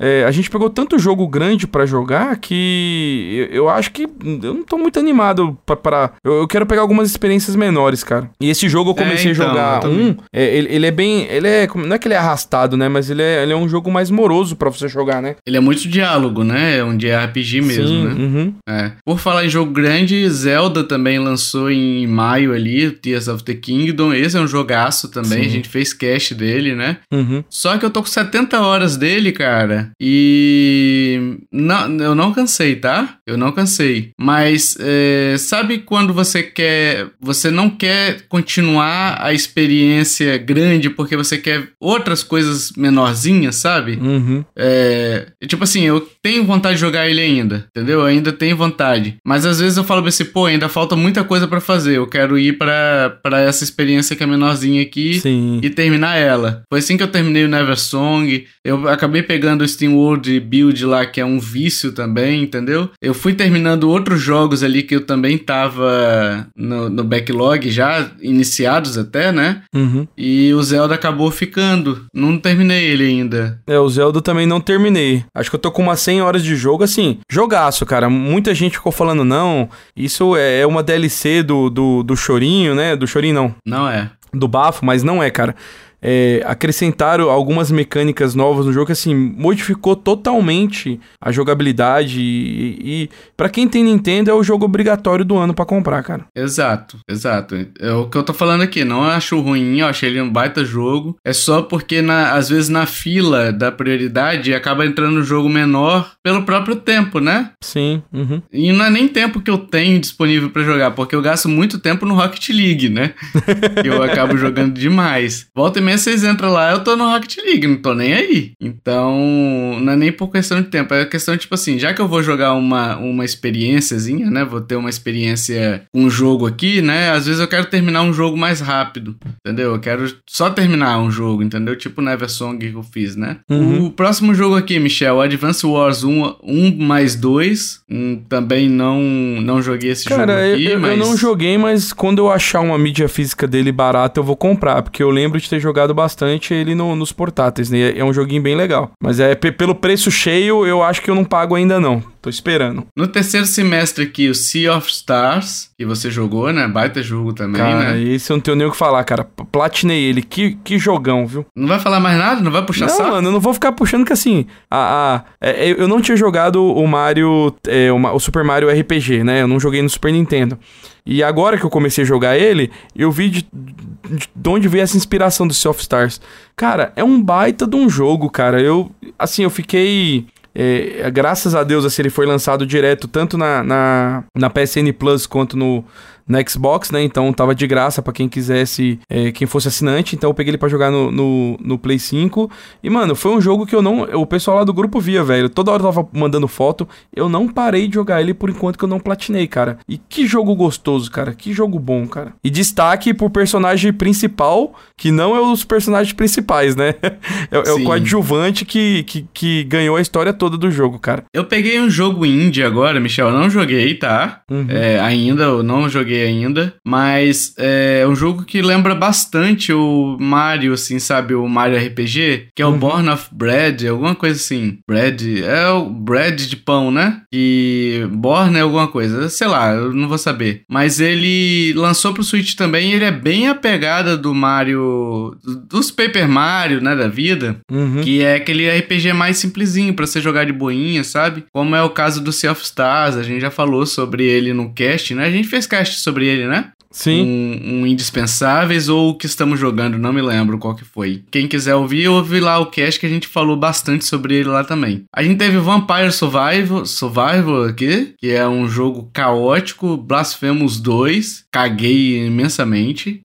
é, a gente pegou tanto jogo grande pra jogar que eu, eu acho que eu não tô muito animado pra- eu, eu quero pegar algumas experiências menores, cara. E esse jogo eu É, comecei então, a jogar um. é, ele, ele é bem. Ele é. Não é que ele é arrastado, né? Mas ele é, ele é um jogo mais moroso pra você jogar, né? Ele é muito diálogo, né? É um de RPG mesmo, Sim, né? uhum. É. Por falar em jogo grande, Zelda também lançou em maio ali, Tears of the Kingdom. Esse é um jogaço também, Sim. a gente fez cast dele, né? Uhum. Só que eu tô com 70 horas dele, cara. E. Não, eu não cansei, tá? Eu não cansei. Mas é, sabe quando você quer. Você não quer continuar a experiência grande porque você quer outras coisas menorzinhas, sabe? Uhum. É, tipo assim, eu tenho vontade de jogar ele ainda, entendeu? Eu ainda tenho vontade. Mas às vezes eu falo pra você, pô, ainda falta muita coisa pra fazer. Eu quero ir pra pra essa experiência que é menorzinha aqui Sim. e terminar ela. Foi assim que eu terminei o Never Song. Eu acabei pegando o Steam World Build lá, que é um vício também, entendeu? Eu fui terminando outros jogos ali que eu também tava no, no backlog já, iniciados até, né? Uhum. E o Zelda acabou ficando. Não terminei ele ainda. É, o Zelda também não terminei. Acho que eu tô com umas 100 horas de jogo, assim, jogaço, cara. Muita gente ficou falando, não, isso é uma DLC do, do, do Chorinho, né? Do Chorinho, não. Não é. do bafo, mas não é, cara é, acrescentaram algumas mecânicas novas no jogo que assim modificou totalmente a jogabilidade e, e para quem tem Nintendo é o jogo obrigatório do ano para comprar, cara. Exato, exato. É o que eu tô falando aqui. Não acho ruim, eu achei ele um baita jogo. É só porque na, às vezes na fila da prioridade acaba entrando um jogo menor pelo próprio tempo, né? Sim. Uhum. E não é nem tempo que eu tenho disponível para jogar, porque eu gasto muito tempo no Rocket League, né? <laughs> eu acabo jogando demais. Volta e meia vocês entram lá, eu tô no Rocket League, não tô nem aí. Então, não é nem por questão de tempo, é questão, tipo assim, já que eu vou jogar uma, uma experiênciazinha, né? Vou ter uma experiência com um jogo aqui, né? Às vezes eu quero terminar um jogo mais rápido, entendeu? Eu quero só terminar um jogo, entendeu? Tipo o Eversong que eu fiz, né? Uhum. O próximo jogo aqui, Michel, Advance Wars 1, 1 mais 2. Hum, também não, não joguei esse Cara, jogo aqui, eu, mas... eu não joguei, mas quando eu achar uma mídia física dele barata, eu vou comprar, porque eu lembro de ter jogado bastante bastante ele no, nos portáteis, né? É um joguinho bem legal. Mas é pelo preço cheio, eu acho que eu não pago ainda não. Tô esperando. No terceiro semestre aqui, o Sea of Stars, que você jogou, né? Baita jogo também, cara, né? esse eu não tenho nem o que falar, cara. Platinei ele. Que, que jogão, viu? Não vai falar mais nada? Não vai puxar não, saco? mano, eu não vou ficar puxando que assim... A, a, é, eu não tinha jogado o Mario... É, o, o Super Mario RPG, né? Eu não joguei no Super Nintendo. E agora que eu comecei a jogar ele, eu vi de, de, de onde veio essa inspiração do Sea of Stars. Cara, é um baita de um jogo, cara. Eu, assim, eu fiquei... É, graças a Deus, assim, ele foi lançado direto tanto na, na, na PSN Plus quanto no, na Xbox, né? Então tava de graça para quem quisesse, é, quem fosse assinante. Então eu peguei ele para jogar no, no, no, Play 5. E, mano, foi um jogo que eu não. O pessoal lá do grupo via, velho. Toda hora eu tava mandando foto. Eu não parei de jogar ele por enquanto que eu não platinei, cara. E que jogo gostoso, cara. Que jogo bom, cara. E destaque pro personagem principal, que não é os personagens principais, né? <laughs> é, é o coadjuvante que, que, que ganhou a história toda do jogo, cara. Eu peguei um jogo indie agora, Michel. Eu não joguei, tá? Uhum. É, ainda, eu não joguei joguei ainda, mas é um jogo que lembra bastante o Mario, assim, sabe? O Mario RPG, que é o uhum. Born of Bread, alguma coisa assim. Bread, é o bread de pão, né? E Born é alguma coisa, sei lá, eu não vou saber. Mas ele lançou pro Switch também, ele é bem a pegada do Mario, dos Paper Mario, né, da vida, uhum. que é aquele RPG mais simplesinho para você jogar de boinha, sabe? Como é o caso do Sea of Stars, a gente já falou sobre ele no cast, né? A gente fez cast sobre ele, né? Sim. Um, um, Indispensáveis ou o que estamos jogando, não me lembro qual que foi. Quem quiser ouvir, ouve lá o cast que a gente falou bastante sobre ele lá também. A gente teve Vampire Survival, Survival aqui, que é um jogo caótico, Blasphemous 2, caguei imensamente.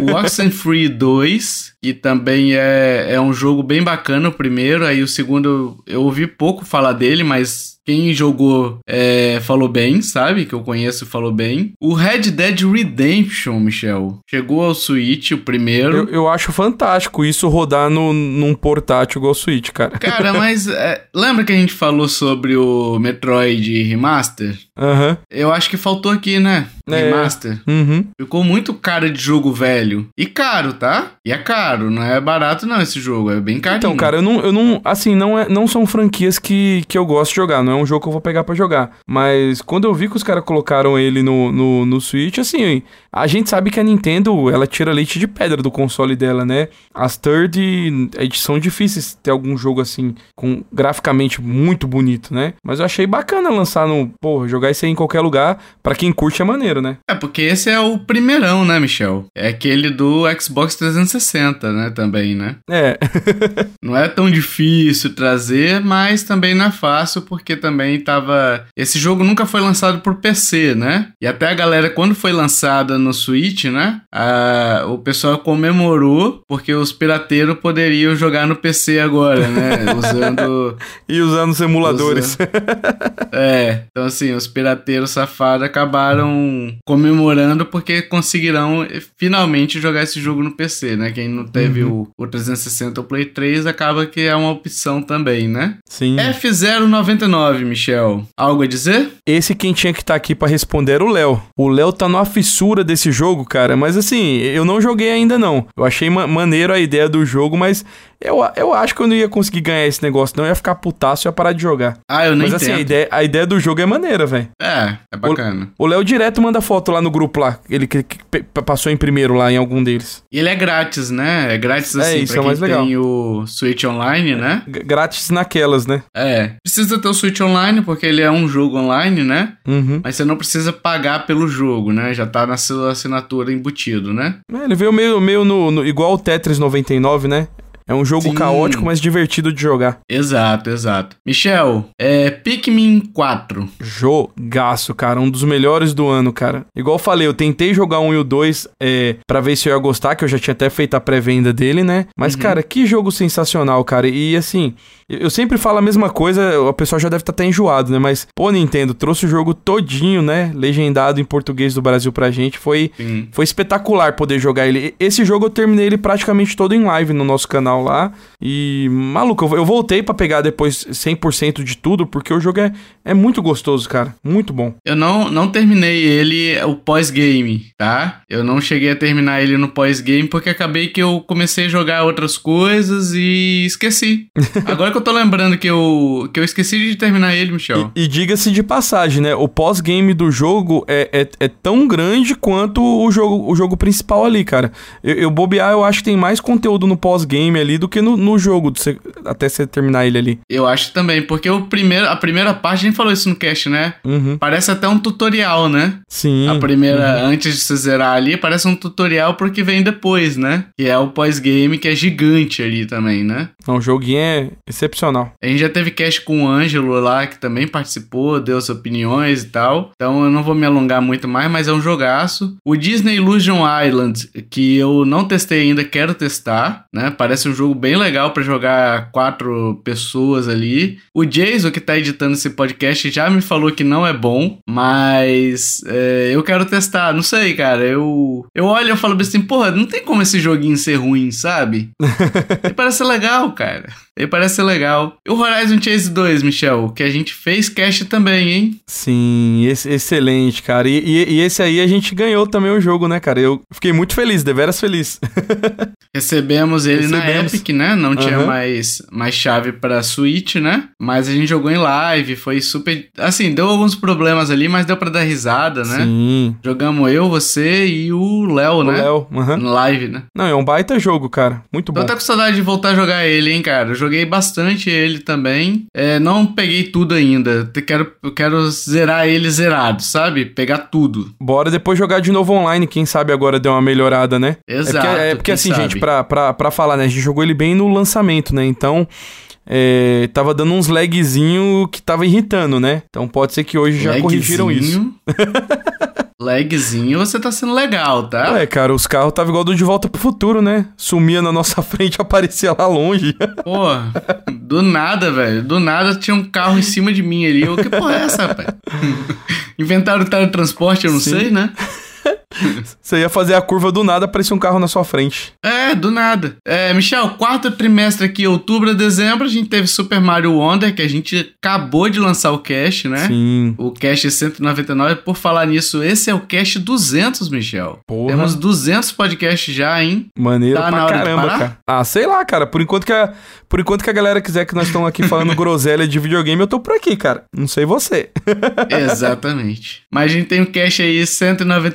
o Oxenfree 2, que também é, é um jogo bem bacana o primeiro, aí o segundo eu ouvi pouco falar dele, mas quem jogou é, falou bem, sabe? Que eu conheço falou bem. O Red Dead Redemption, Michel, chegou ao Switch, o primeiro. Eu, eu acho fantástico isso rodar no, num portátil igual o Switch, cara. Cara, <laughs> mas é, lembra que a gente falou sobre o Metroid Remaster? Aham. Uhum. Eu acho que faltou aqui, né? É. Remaster. Uhum. Ficou muito caro de jogo velho. E caro, tá? E é caro, não é barato não esse jogo, é bem caro. Então, cara, eu não, eu não assim, não, é, não são franquias que, que eu gosto de jogar, não é um jogo que eu vou pegar para jogar. Mas quando eu vi que os caras colocaram ele no, no, no Switch, assim, a gente sabe que a Nintendo, ela tira leite de pedra do console dela, né? As third edição difíceis ter algum jogo assim, com graficamente muito bonito, né? Mas eu achei bacana lançar no, pô, jogar isso aí em qualquer lugar, para quem curte é maneiro né? É, porque esse é o primeirão, né, Michel? É aquele do Xbox 360, né, também, né? É. <laughs> não é tão difícil trazer, mas também não é fácil, porque também tava... Esse jogo nunca foi lançado por PC, né? E até a galera, quando foi lançada no Switch, né, a... o pessoal comemorou, porque os pirateiros poderiam jogar no PC agora, né? <laughs> Usando... e usando simuladores. Usando... <laughs> é, então assim, os pirateiros safados acabaram comemorando porque conseguirão eh, finalmente jogar esse jogo no PC, né? Quem não teve uhum. o, o 360 ou Play 3 acaba que é uma opção também, né? Sim. F099, Michel. Algo a dizer? Esse quem tinha que estar tá aqui para responder era o Léo. O Léo tá numa fissura desse jogo, cara, mas assim, eu não joguei ainda não. Eu achei ma maneiro a ideia do jogo, mas Eu, eu acho que eu não ia conseguir ganhar esse negócio, não. Eu ia ficar putaço e ia parar de jogar. Ah, eu nem Mas assim, a ideia, a ideia do jogo é maneira, velho. É, é bacana. O Léo direto manda foto lá no grupo lá. Ele que, que passou em primeiro lá em algum deles. E ele é grátis, né? É grátis É, assim, isso pra é mais legal. tem o Switch Online, né? G- grátis naquelas, né? É. Precisa ter o Switch Online, porque ele é um jogo online, né? Uhum. Mas você não precisa pagar pelo jogo, né? Já tá na sua assinatura embutido, né? É, ele veio meio, meio no, no- igual o Tetris 99, né? É um jogo Sim. caótico, mas divertido de jogar. Exato, exato. Michel, é Pikmin 4. Jogaço, cara. Um dos melhores do ano, cara. Igual eu falei, eu tentei jogar um e o dois é, pra ver se eu ia gostar, que eu já tinha até feito a pré-venda dele, né? Mas, cara, que jogo sensacional, cara. E assim, eu sempre falo a mesma coisa, o pessoal já deve estar até enjoado, né? Mas, pô, Nintendo, trouxe o jogo todinho, né? Legendado em português do Brasil pra gente. Foi, Sim. foi espetacular poder jogar ele. Esse jogo eu terminei ele praticamente todo em live no nosso canal lá. E, maluco, eu- voltei pra pegar depois 100% de tudo, porque o jogo é, é muito gostoso, cara. Muito bom. Eu não, não terminei ele, o pós-game, tá? Eu não cheguei a terminar ele no pós-game porque acabei que eu comecei a jogar outras coisas e esqueci. <laughs> Agora que eu tô lembrando que eu, que eu esqueci de terminar ele, Michel. E, e diga-se de passagem, né? O pós-game do jogo é, é, é tão grande quanto o jogo, o jogo principal ali, cara. Eu, eu bobear, eu acho que tem mais conteúdo no pós-game ali do que no, no jogo, você- até você terminar ele ali. Eu acho também, porque o primeiro, a primeira parte, a gente falou isso no cast, né? Uhum. Parece até um tutorial, né? Sim. A primeira, antes de você zerar ali, parece um tutorial porque vem depois, né? Que é o pós-game, que é gigante ali também, né? Não, o joguinho é excepcional. A gente já teve cast com o Ângelo lá, que também participou, deu suas opiniões e tal. Então eu não vou me alongar muito mais, mas é um jogaço. O Disney Illusion Island, que eu não testei ainda, quero testar, né? Parece um jogo bem legal pra jogar quatro pessoas ali. O Jason, que tá editando esse podcast, já me falou que não é bom, mas é, eu quero testar. Não sei, cara. Eu, eu olho e eu falo assim, porra, não tem como esse joguinho ser ruim, sabe? <laughs> Parece legal, cara. Ele parece ser legal. E o Horizon Chase 2, Michel, que a gente fez cast também, hein? Sim, esse- excelente, cara. E, e- e esse aí a gente ganhou também o jogo, né, cara? Eu fiquei muito feliz, deveras feliz. <laughs> Recebemos ele na Recebemos. Epic, né? Não tinha Aham. mais, mais chave pra Switch, né? Mas a gente jogou em live, foi super. Assim, deu alguns problemas ali, mas deu pra dar risada, né? Sim. Jogamos eu, você e o Léo, O né? Léo. aham. Na live, né? Não, é um baita jogo, cara. Muito Tô bom. até com saudade de voltar a jogar ele, hein, cara. Joguei bastante ele também. É, não peguei tudo ainda. Quero, eu quero zerar ele zerado, sabe? Pegar tudo. Bora depois jogar de novo online, quem sabe agora deu uma melhorada, né? Exato. É porque, é porque assim, sabe? gente, pra, pra, pra falar, né? A gente jogou ele bem no lançamento, né? Então, é, tava dando uns lagzinho que tava irritando, né? Então pode ser que hoje já corrigiram isso. Lagzinho. Lagzinho, você tá sendo legal, tá? É, cara, os carros tava igual do De Volta pro Futuro, né? Sumia na nossa <laughs> frente, aparecia lá longe. Pô, do nada, velho. Do nada tinha um carro em cima de mim ali. Eu, que porra é essa, rapaz? <laughs> Inventaram o teletransporte, eu não Sim. sei, né? <laughs> Você ia fazer a curva do nada, aparecia um carro na sua frente. É, do nada. É, Michel, quarto trimestre aqui, outubro a dezembro, a gente teve Super Mario Wonder, que a gente acabou de lançar o cast, né? Sim. O cast 199. Por falar nisso, esse é o cast 200, Michel. Porra. Temos 200 podcasts já, hein? Maneiro Tá na pra caramba, cara. Ah, sei lá, cara. Por enquanto que a, por enquanto que a galera quiser que nós estamos aqui falando <laughs> groselha de videogame, eu tô por aqui, cara. Não sei você. <laughs> Exatamente. Mas a gente tem o cast aí 199,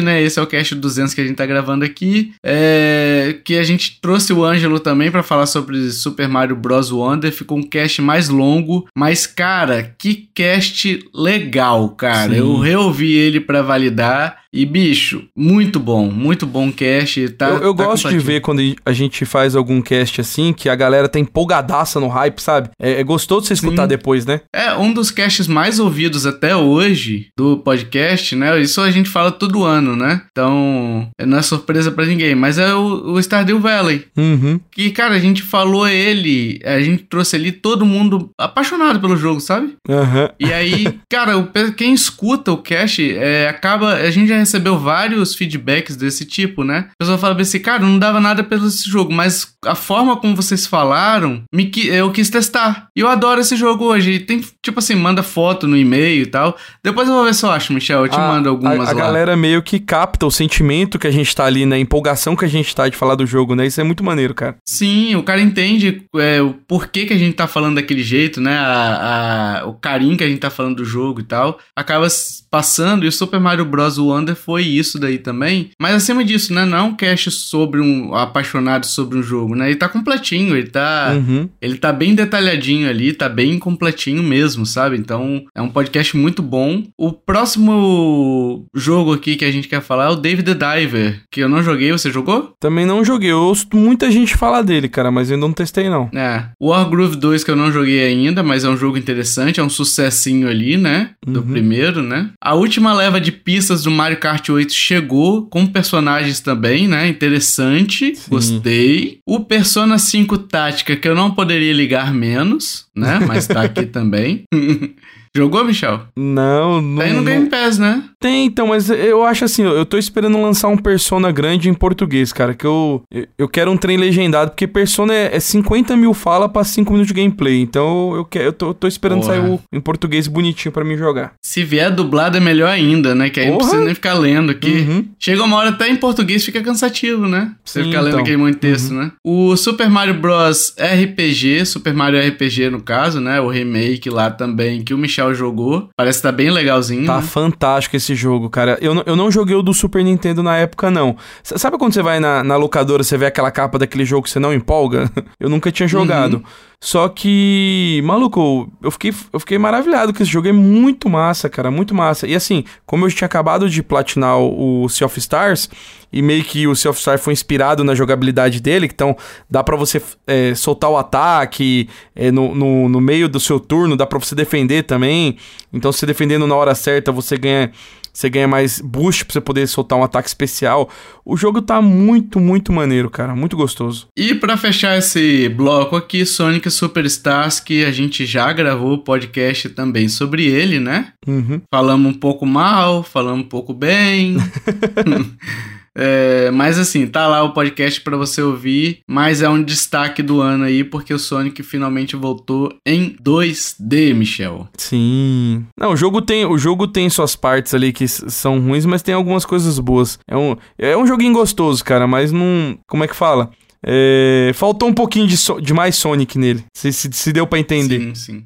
né? Esse é o cast 200 que a gente tá gravando aqui. É... Que a gente trouxe o Ângelo também pra falar sobre Super Mario Bros. Wonder. Ficou um cast mais longo. Mas, cara, que cast legal, cara. Sim. Eu reouvi ele pra validar. E, bicho, muito bom. Muito bom cast. Tá, eu eu tá gosto de ver quando a gente faz algum cast assim, que a galera tá empolgadaça no hype, sabe? É, é gostoso você escutar Sim. depois, né? É, um dos casts mais ouvidos até hoje do podcast, né? Isso a gente fala todo ano, né? Então, não é surpresa pra ninguém, mas é o, o Stardew Valley. Uhum. Que, cara, a gente falou ele, a gente trouxe ali todo mundo apaixonado pelo jogo, sabe? Aham. E aí, cara, o quem escuta o cast, é, acaba. A gente já recebeu vários feedbacks desse tipo, né? A pessoa fala assim, cara, não dava nada pelo esse jogo, mas a forma como vocês falaram, me, eu quis testar. E eu adoro esse jogo hoje. Tem, tipo assim, manda foto no e-mail e tal. Depois eu vou ver se eu acho, Michel. Eu te a, mando algumas a, a lá. galera meio que capta o sentimento que a gente tá ali, né? A empolgação que a gente tá de falar do jogo, né? Isso é muito maneiro, cara. Sim, o cara entende é, o porquê que a gente tá falando daquele jeito, né? A, a, o carinho que a gente tá falando do jogo e tal. Acaba passando, e o Super Mario Bros. Wonder foi isso daí também. Mas acima disso, né? Não é um cast sobre um apaixonado sobre um jogo, né? Ele tá completinho, ele tá. Uhum. Ele tá bem detalhadinho ali, tá bem completinho mesmo, sabe? Então é um podcast muito bom. O próximo jogo aqui que a gente quer falar é o David the Diver, que eu não joguei, você jogou? Também não joguei. Eu ouço muita gente falar dele, cara, mas eu ainda não testei, não. É. Wargroove 2 que eu não joguei ainda, mas é um jogo interessante, é um sucessinho ali, né? Do Uhum. primeiro, né? A última leva de pistas do Mario Kart 8 chegou, com personagens também, né? Interessante, Sim. gostei. O Persona 5 Tática, que eu não poderia ligar menos, né? Mas tá aqui <laughs> também. <laughs> Jogou, Michel? Não, não. Tá aí no Game Pass, né? Tem, então, mas eu acho assim, eu tô esperando lançar um Persona grande em português, cara, que eu, eu quero um trem legendado, porque Persona é, é 50 mil fala pra 5 minutos de gameplay, então eu, quero, eu tô, eu tô esperando Porra. sair o, em português bonitinho pra mim jogar. Se vier dublado é melhor ainda, né? Que aí não Porra. precisa nem ficar lendo aqui. Uhum. Chega uma hora até em português fica cansativo, né? Você Sim, ficar lendo então. aquele monte de texto, né? O Super Mario Bros. RPG, Super Mario RPG no caso, né? O remake lá também que o Michel jogou. Parece que tá bem legalzinho. Tá né? fantástico esse jogo, cara. Eu, não- eu não joguei o do Super Nintendo na época, não. S- sabe quando você vai na, na locadora, você vê aquela capa daquele jogo que você não empolga? <laughs> eu nunca tinha jogado. Só que, maluco, eu fiquei, eu fiquei maravilhado com esse jogo. É muito massa, cara, muito massa. E assim, como eu tinha acabado de platinar o Sea of Stars, e meio que o Sea of Stars foi inspirado na jogabilidade dele, então dá pra você é, soltar o ataque é, no, no, no meio do seu turno, dá pra você defender também. Então, se defendendo na hora certa, você ganha. Você ganha mais boost pra você poder soltar um ataque especial. O jogo tá muito, muito maneiro, cara. Muito gostoso. E pra fechar esse bloco aqui, Sonic Superstars, que a gente já gravou podcast também sobre ele, né? Uhum. Falamos um pouco mal, falamos um pouco bem. <laughs> É, mas assim, tá lá o podcast pra você ouvir, mas é um destaque do ano aí, porque o Sonic finalmente voltou em 2D, Michel. Sim. Não, o jogo tem, o jogo tem suas partes ali que são ruins, mas tem algumas coisas boas. É um, é um joguinho gostoso, cara, mas não. Como é que fala? É, faltou um pouquinho de, so- de mais Sonic nele. Se, se, se deu pra entender. Sim, sim.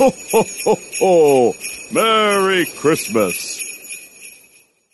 Ho, ho, ho, ho! Merry Christmas!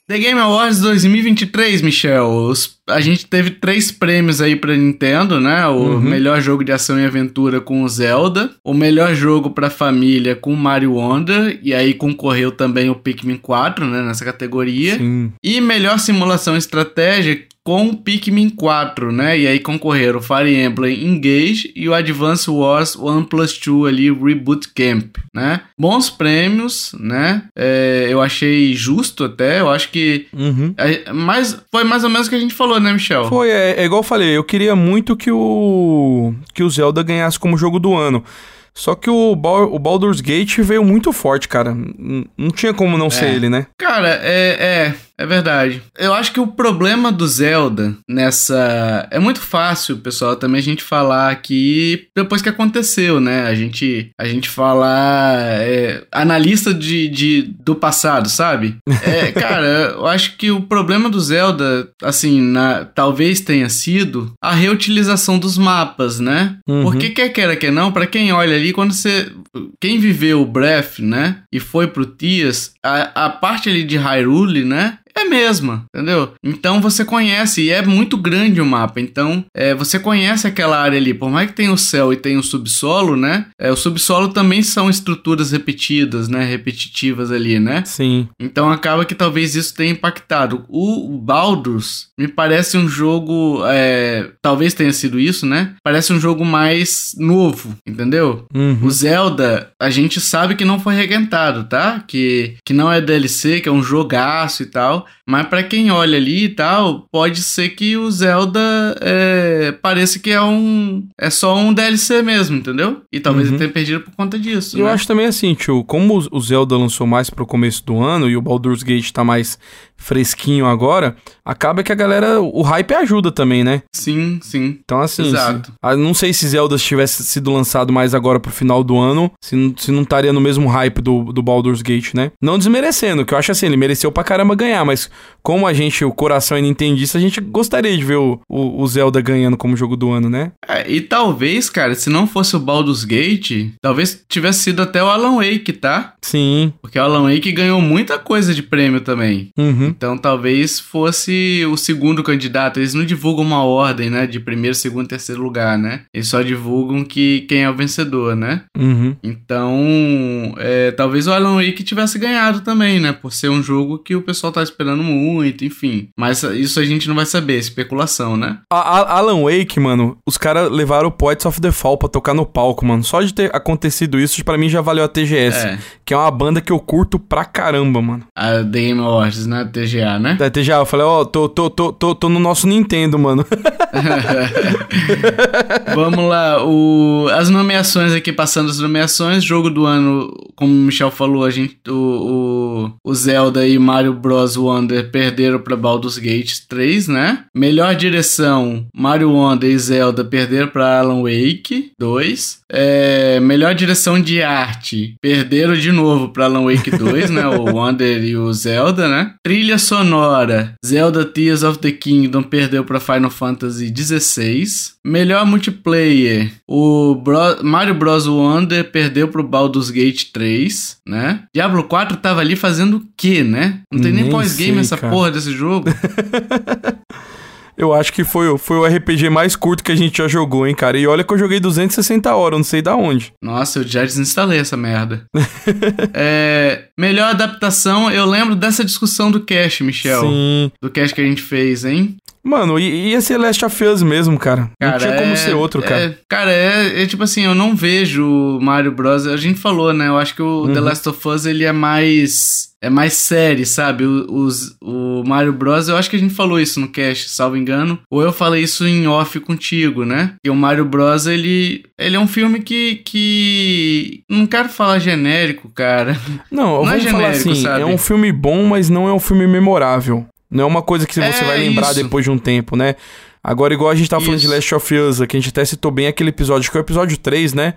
The Game Awards 2023, Michel. Os- a gente teve três prêmios aí pra Nintendo, né? O Uhum. melhor jogo de ação e aventura com o Zelda, o melhor jogo pra família com o Mario Wonder, e aí concorreu também o Pikmin 4, né? Nessa categoria. Sim. E melhor simulação estratégia com o Pikmin 4, né? E aí concorreram o Fire Emblem Engage e o Advance Wars 1 Plus 2 ali, Reboot Camp, né? Bons prêmios, né? É, eu achei justo até, eu acho que... Uhum. é, mas foi mais ou menos o que a gente falou, né, Michel? Foi, é, é igual eu falei, eu queria muito que o que o Zelda ganhasse como jogo do ano. Só que o, Bal- o Baldur's Gate veio muito forte, cara. Não tinha como não ser ele, né? Cara, é, é, é verdade. Eu acho que o problema do Zelda nessa. É muito fácil, pessoal, também a gente falar aqui depois que aconteceu, né? A gente, a gente falar. É, analista de, de, do passado, sabe? É, <laughs> cara, eu acho que o problema do Zelda, assim, na, talvez tenha sido a reutilização dos mapas, né? Uhum. Porque quer queira que não, pra quem olha ali, quando você. Quem viveu o Breath, né? E foi pro Tias, a, a parte ali de Hyrule, né? É a mesma, entendeu? Então você conhece, e é muito grande o mapa. Então é, você conhece aquela área ali. Por mais que tenha o céu e tenha o subsolo, né? É, o subsolo também são estruturas repetidas, né? Repetitivas ali, né? Sim. Então acaba que talvez isso tenha impactado. O Baldur's me parece um jogo. é, talvez tenha sido isso, né? Parece um jogo mais novo, entendeu? Uhum. O Zelda, a gente sabe que não foi requentado, tá? Que, que não é DLC, que é um jogaço e tal. Mas pra quem olha ali e tal, pode ser que o Zelda é, pareça que é um. É só um DLC mesmo, entendeu? E talvez Uhum. ele tenha perdido por conta disso. Eu né? acho também assim, tio, como o Zelda lançou mais pro começo do ano e o Baldur's Gate tá mais fresquinho agora, acaba que a galera, o hype ajuda também, né? Sim, sim. Então assim, Exato. se- ah, não sei se Zelda tivesse sido lançado mais agora pro final do ano, se, não- se não estaria no mesmo hype do, do Baldur's Gate, né? Não desmerecendo, que eu acho assim, ele mereceu pra caramba ganhar, mas como a gente, o coração é nintendista, a gente gostaria de ver o, o, o Zelda ganhando como jogo do ano, né? É, e talvez, cara, se não fosse o Baldur's Gate, talvez tivesse sido até o Alan Wake, tá? Sim. Porque o Alan Wake ganhou muita coisa de prêmio também. Uhum. Então talvez fosse o segundo candidato. Eles não divulgam uma ordem, né? De primeiro, segundo, terceiro lugar, né? Eles só divulgam que quem é o vencedor, né? Uhum. Então, é, talvez o Alan Wake tivesse ganhado também, né? Por ser um jogo que o pessoal tá esperando muito, enfim. Mas isso a gente não vai saber, é especulação, né? A- a- Alan Wake, mano, os caras levaram o Poets of the Fall pra tocar no palco, mano. Só de ter acontecido isso, pra mim já valeu a TGS. É, Que é uma banda que eu curto pra caramba, mano. a The Game Awards, né? TGA, né? Da TGA, eu falei, ó, tô, tô, tô, tô, tô no nosso Nintendo, mano. <laughs> Vamos lá, o, as nomeações aqui, passando as nomeações, jogo do ano, como o Michel falou, a gente, o, o, o Zelda e Mario Bros. Wonder perderam para Baldur's Gate 3, né? Melhor direção, Mario Wonder e Zelda perderam para Alan Wake 2. É, melhor direção de arte, perderam de novo para Alan Wake 2, né? O <laughs> Wonder e o Zelda, né? Trilha sonora, Zelda Tears of the Kingdom perdeu para Final Fantasy 16. Melhor multiplayer, o Bro- Mario Bros. Wonder perdeu pro Baldur's Gate 3, né? Diablo 4 tava ali fazendo o quê, né? Não tem nem, Nem pós-game essa cara. porra desse jogo. <laughs> Eu acho que foi, o- foi o RPG mais curto que a gente já jogou, hein, cara. E olha que eu joguei 260 horas, não sei da onde. Nossa, eu já desinstalei essa merda. <laughs> É, melhor adaptação, eu lembro dessa discussão do Cash, Michel. Sim. Do Cash que a gente fez, hein? Mano, e, ia ser Last of Us mesmo, cara. não tinha como é- ser outro, cara. é- cara, é, é tipo assim, eu não vejo o Mario Bros. A gente falou, né? Eu acho que o The Uhum. Last of Us ele é mais. É mais série, sabe? O, os, o Mario Bros. Eu acho que a gente falou isso no cast, salvo engano. Ou eu falei isso em off contigo, né? Que o Mario Bros. ele. Ele é um filme que. que... Não quero falar genérico, cara. Não, Não é vamos falar genérico, assim, sabe? é um filme bom, mas não é um filme memorável. Não é uma coisa que você É vai lembrar isso. depois de um tempo, né? Agora, igual a gente tava falando de Isso. Last of Us, que a gente até citou bem aquele episódio, que é o episódio 3, né?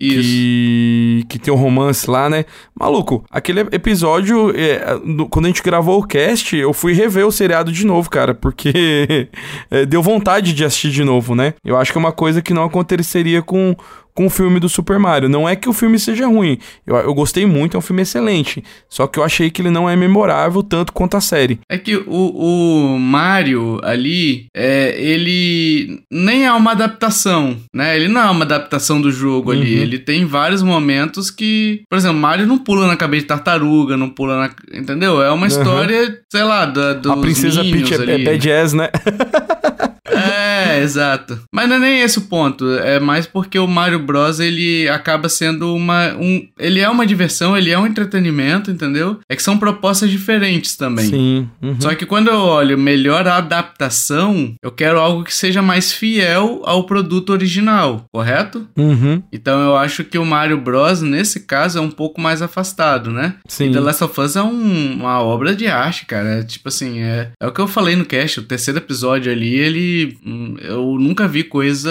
Isso. Que, que tem o romance lá, né? Maluco, aquele episódio, é, no- quando a gente gravou o cast, eu fui rever o seriado de novo, cara, porque <laughs> é, deu vontade de assistir de novo, né? Eu acho que é uma coisa que não aconteceria com, com o filme do Super Mario. Não é que o filme seja ruim, eu, eu gostei muito, é um filme excelente. Só que eu achei que ele não é memorável tanto quanto a série. É que o, o Mario ali, é, ele nem é uma adaptação, né? Ele não é uma adaptação do jogo ali. Uhum. Ele tem vários momentos que, por exemplo, Mario não pula na cabeça de tartaruga, não pula na. Entendeu? É uma história, sei lá, da, dos a Princesa Peach é, é ali. badass, né? <laughs> É, <laughs> exato. Mas não é nem esse o ponto. É mais porque o Mario Bros. ele acaba sendo uma. Um, ele é uma diversão, ele é um entretenimento, entendeu? É que são propostas diferentes também. Sim. uhum. Só que quando eu olho melhor adaptação, eu quero algo que seja mais fiel ao produto original, correto? Uhum. Então eu acho que o Mario Bros, nesse caso, é um pouco mais afastado, né? Sim. E The Last of Us é um- uma obra de arte, cara. É, tipo assim, é, é o que eu falei no cast, o terceiro episódio ali, ele. Eu nunca vi coisa.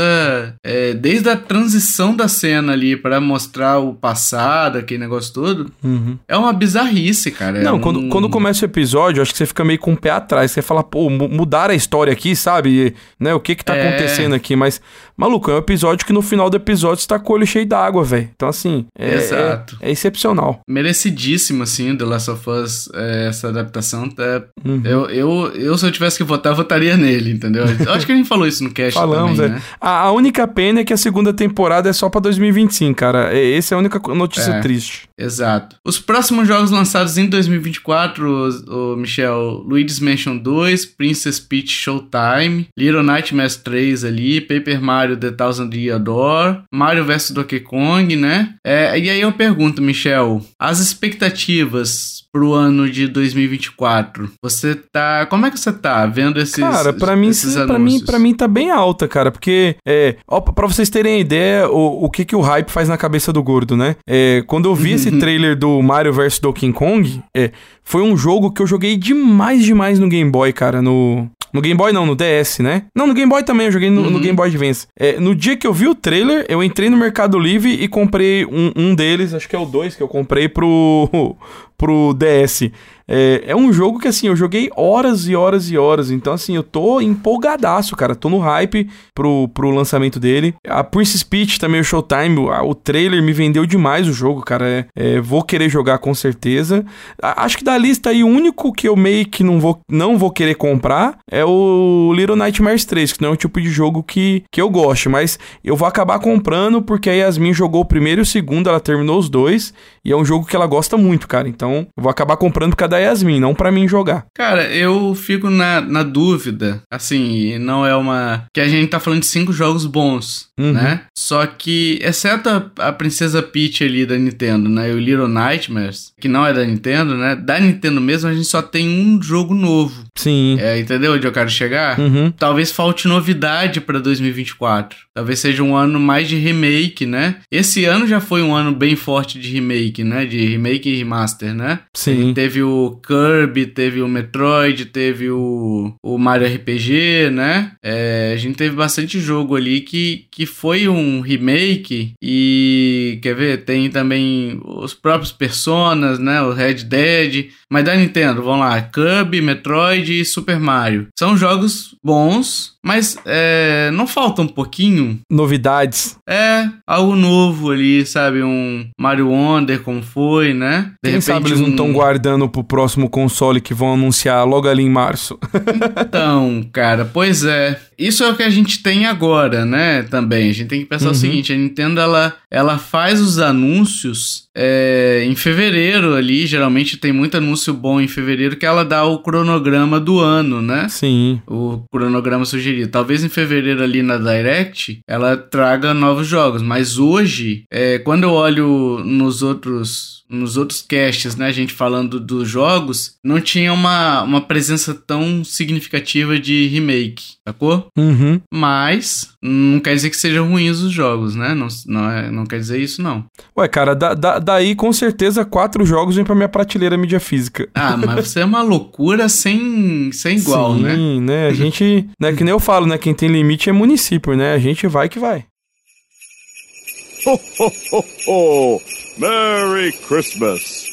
é, desde a transição da cena ali pra mostrar o passado, aquele negócio todo. Uhum. É uma bizarrice, cara. É Não, um- quando, quando começa o episódio, acho que você fica meio com o pé atrás. Você fala, pô, mu- mudaram a história aqui, sabe? E, né, o que que tá É. acontecendo aqui? Mas, maluco, é um episódio que no final do episódio você tá com o olho cheio d'água, velho. Então, assim, é, Exato. é, é excepcional. merecidíssimo, assim, The Last of Us, é, essa adaptação. Tá, Uhum. eu, eu, eu, se eu tivesse que votar, votaria nele, entendeu? Eu acho que a gente falou isso no cast Falamos, também, é. né? A, a única pena é que a segunda temporada é só pra 2025, cara. Essa é a única notícia É. triste. Exato. Os próximos jogos lançados em 2024, o, o Michel, Luigi's Mansion 2, Princess Peach Showtime, Little Nightmares 3 ali, Paper Mario The Thousand Year Door, Mario vs Donkey Kong, né? É, e aí eu pergunto, Michel, as expectativas pro ano de 2024? Você tá. Como é que você tá vendo esses. Cara, pra mim, pra mim, pra mim tá bem alta, cara, porque, é, ó, pra vocês terem ideia, o, o que que o hype faz na cabeça do gordo, né? É, quando eu vi esse trailer do Mario vs Donkey Kong, é, foi um jogo que eu joguei demais, demais no Game Boy, cara, no... No Game Boy não, no DS, né? Não, no Game Boy também, eu joguei no, Uhum. no Game Boy Advance. É, no dia que eu vi o trailer, eu entrei no Mercado Livre e comprei um, um deles, acho que é o 2 que eu comprei pro, pro DS. É, é um jogo que, assim, eu joguei horas e horas e horas. Então, assim, eu tô empolgadaço, cara. Tô no hype pro, pro lançamento dele. A Princess Peach também, o Showtime, o, trailer me vendeu demais o jogo, cara. É, é, vou querer jogar com certeza. A- acho que da lista aí, o único que eu meio que não vou, não vou querer comprar é o Little Nightmares 3, que não é o tipo de jogo que, que eu gosto. Mas eu vou acabar comprando porque a Yasmin jogou o primeiro e o segundo, ela terminou os dois. E é um jogo que ela gosta muito, cara. Então, eu vou acabar comprando por causa da Yasmin, não pra mim jogar. Cara, eu fico na, na dúvida, assim, não é uma. Que a gente tá falando de cinco jogos bons, Uhum. né? Só que, exceto a, a Princesa Peach ali da Nintendo, né? E o Little Nightmares, que não é da Nintendo, né? Da Nintendo mesmo, a gente só tem um jogo novo. Sim. É, entendeu onde eu quero chegar? Uhum. Talvez falte novidade pra 2024. Talvez seja um ano mais de remake, né? Esse ano já foi um ano bem forte de remake, né? De remake e remaster, né? Sim. Teve o Kirby, teve o Metroid, teve o, o Mario RPG, né? É, a gente teve bastante jogo ali que, que foi um remake e, quer ver, tem também os próprios Personas, né? O Red Dead, mas da Nintendo, vamos lá, Kirby, Metroid e Super Mario. São jogos bons, mas é, não falta um pouquinho Novidades. é, algo novo ali, sabe? Um Mario Wonder, como foi, né? De Quem sabe eles não um- estão guardando pro próximo console que vão anunciar logo ali em março. <laughs> Então, cara, pois é. Isso é o que a gente tem agora, né? Também. A gente tem que pensar Uhum. o seguinte: a Nintendo ela, ela faz os anúncios é, em fevereiro ali. Geralmente tem muito anúncio bom em fevereiro que ela dá o cronograma do ano, né? Sim. o cronograma sugerido. Talvez em fevereiro ali na Direct ela traga novos jogos, mas hoje, é, quando eu olho nos outros nos outros casts, né, a gente falando dos jogos, não tinha uma, uma presença tão significativa de remake, sacou? Uhum. Mas não quer dizer que sejam ruins os jogos, né? Não, não, é, não quer dizer isso, não. Ué, cara, da, da- daí com certeza quatro jogos vem pra minha prateleira mídia física. Ah, mas <laughs> você é uma loucura sem, sem igual, né? Sim, né? A gente, né, que nem eu falo, né? Quem tem limite é município, né? A gente vai que vai. Ho, ho, ho, ho! Merry Christmas!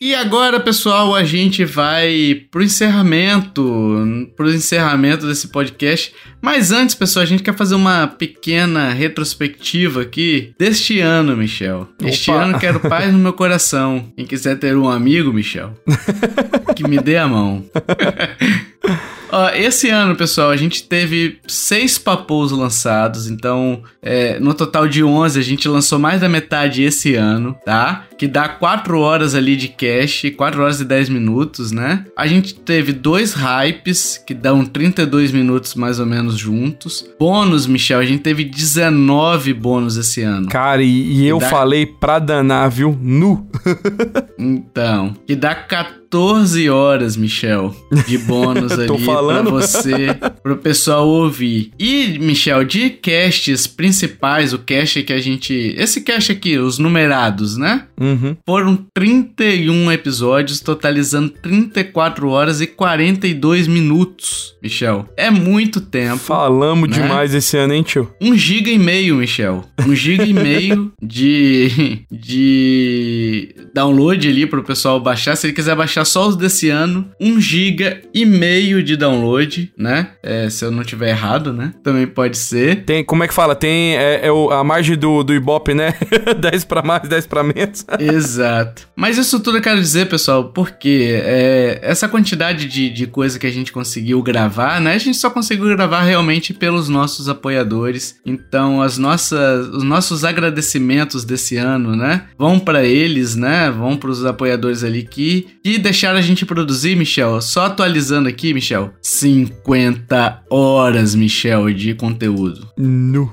E agora, pessoal, a gente vai pro encerramento, pro encerramento desse podcast. Mas antes, pessoal, a gente quer fazer uma pequena retrospectiva aqui deste ano, Michel. Este Opa. ano quero paz no meu coração. Quem quiser ter um amigo, Michel, <laughs> que me dê a mão. <laughs> Ó, esse ano, pessoal, a gente teve seis papos lançados, então é, no total de 11 a gente lançou mais da metade esse ano, tá? Que dá 4 horas ali de cache, 4 horas e 10 minutos, né? A gente teve dois hypes, que dão 32 minutos mais ou menos juntos. Bônus, Michel, a gente teve 19 bônus esse ano. Cara, e, e eu Dá- falei pra danar, viu? Nu. <laughs> Então, que dá 14 horas, Michel, de bônus <laughs> ali pra você, pro pessoal ouvir. E, Michel, de casts principais, o cast que a gente... Esse cast aqui, os numerados, né? Uhum. Foram 31 episódios, totalizando 34 horas e 42 minutos, Michel. É muito tempo. Falamos Né? demais esse ano, hein, tio? Um giga e meio, Michel. Um giga e meio <laughs> de, de download ali pro pessoal baixar. Se ele quiser baixar só os desse ano, um giga e meio de download, né? É, se eu não tiver errado, né? Também pode ser. Tem, como é que fala? Tem é, é a margem do, do Ibope, né? <laughs> 10 pra mais, 10 pra menos. Exato. Mas isso tudo eu quero dizer, pessoal, porque é, essa quantidade de, de coisa que a gente conseguiu gravar, né? A gente só conseguiu gravar realmente pelos nossos apoiadores. Então, as nossas, os nossos agradecimentos desse ano, né? Vão pra eles, né? Vão pros apoiadores ali que, que deixaram a gente produzir, Michel. Só atualizando aqui, Michel. 50 horas, Michel, de conteúdo. Nu.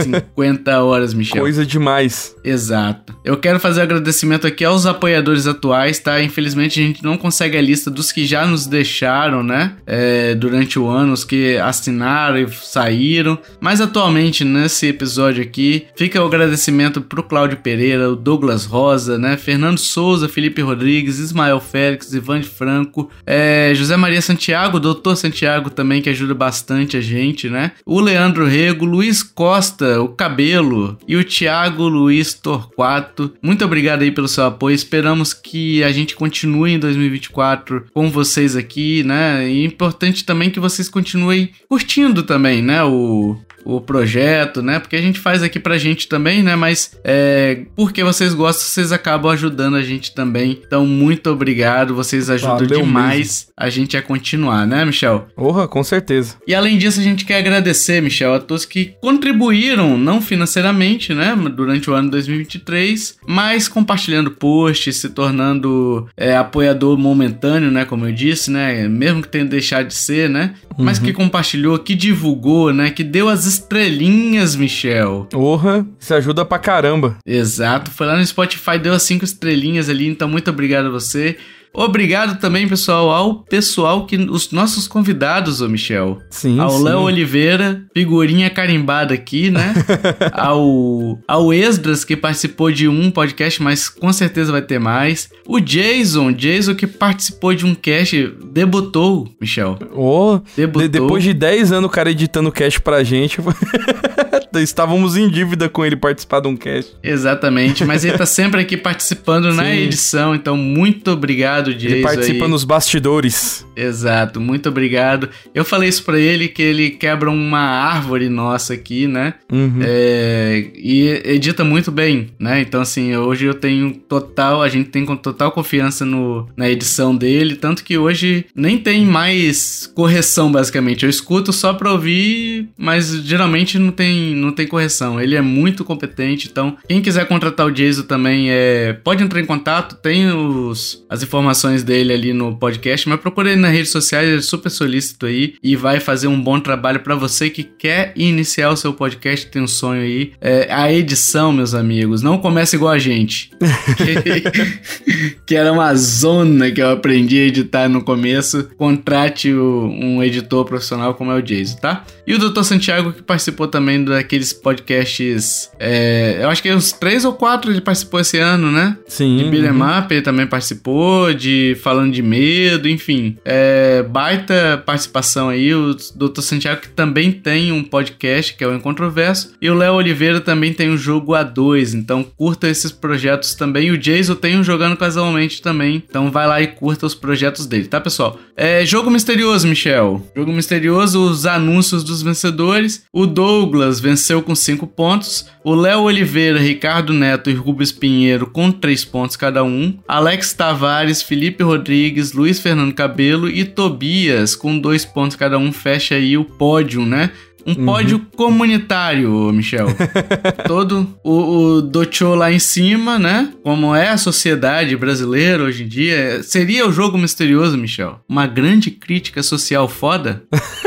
50 horas, Michel. Coisa demais. Exato. Eu quero fazer um agradecimento aqui aos apoiadores atuais, tá? Infelizmente a gente não consegue a lista dos que já nos deixaram, né? É, durante o ano, os que assinaram e saíram. Mas atualmente, nesse episódio aqui, fica o agradecimento pro Cláudio Pereira, o Douglas Rosa, né? Fernando Souza, Felipe Rodrigues, Ismael Félix, Ivan de Franco, é, José Maria Santiago, Doutor Santiago também, que ajuda bastante a gente, né? O Leandro Rego, Luiz Costa, o Cabelo e o Thiago Luiz Torquato. Muito obrigado aí pelo seu apoio. Esperamos que a gente continue em 2024 com vocês aqui, né? E é importante também que vocês continuem curtindo também, né? O, o projeto, né? Porque a gente faz aqui pra gente também, né? Mas é, porque vocês gostam, vocês acabam ajudando a gente também. Então, muito obrigado. Vocês ajudam Valeu demais mesmo. a gente a continuar, né, Michel? Porra, com certeza. E além disso, a gente quer agradecer, Michel, a todos que contribuíram, não financeiramente, né, durante o ano 2023, mas compartilhando posts, se tornando é, apoiador momentâneo, né, como eu disse, né, mesmo que tenha deixado de ser, né, mas que compartilhou, que divulgou, né, que deu as estrelinhas, Michel. Porra, isso ajuda pra caramba. Exato, foi lá no Spotify, deu as cinco estrelinhas ali, então muito obrigado a você. Obrigado também, pessoal, ao pessoal que. Os nossos convidados, ô Michel. Sim, Ao. Léo Oliveira, figurinha carimbada aqui, né? <laughs> ao, ao Esdras, que participou de um podcast, mas com certeza vai ter mais. O Jason, Jason que participou de um cast, debutou, Michel. Ô, Debutou. de- depois de 10 anos o cara editando cast pra gente, <laughs> estávamos em dívida com ele participar de um cast. Exatamente, mas ele tá sempre aqui participando na <laughs> edição, então muito obrigado, Jason. Ele participa aí. nos bastidores. Exato, muito obrigado. Eu falei isso pra ele que ele quebra uma árvore nossa aqui, né? Uhum. É, e edita muito bem, né? Então, assim, hoje eu tenho total, a gente tem com total confiança no, na edição dele, tanto que hoje nem tem mais correção, basicamente. Eu escuto só pra ouvir, mas geralmente não tem, não tem correção. Ele é muito competente, então quem quiser contratar o Jason também é, pode entrar em contato, tem os, as informações dele ali no podcast, mas procure ele nas redes sociais, ele é super solícito aí e vai fazer um bom trabalho pra você que quer iniciar o seu podcast, tem um sonho aí. É, a edição, meus amigos, não começa igual a gente. que, <laughs> que era uma zona que eu aprendi a editar no começo. Contrate o- um editor profissional como é o Jason, tá? E o Dr. Santiago que participou também daqueles podcasts. é, eu acho que uns três ou quatro ele participou esse ano, né? Sim. De Beat'em uhum. Up ele também participou, de Falando de Medo, enfim. É, baita participação aí. O Dr. Santiago que também tem um podcast, que é o Incontroverso. E o Léo Oliveira também tem um jogo A2, então curta esses projetos também. E o Jason tem um Jogando Casualmente também, então vai lá e curta os projetos dele, tá, pessoal? É, jogo misterioso, Michel. Jogo misterioso, os anúncios dos vencedores. O Douglas venceu com 5 pontos. O Léo Oliveira, Ricardo Neto e Rubens Pinheiro com 3 pontos cada um. Alex Tavares, Felipe Rodrigues, Luiz Fernando Cabelo e Tobias com 2 pontos cada um. Fecha aí o pódio, né? Um pódio comunitário, Michel. <laughs> Todo o, o Docho lá em cima, né? Como é a sociedade brasileira hoje em dia. Seria o jogo misterioso, Michel? Uma grande crítica social foda?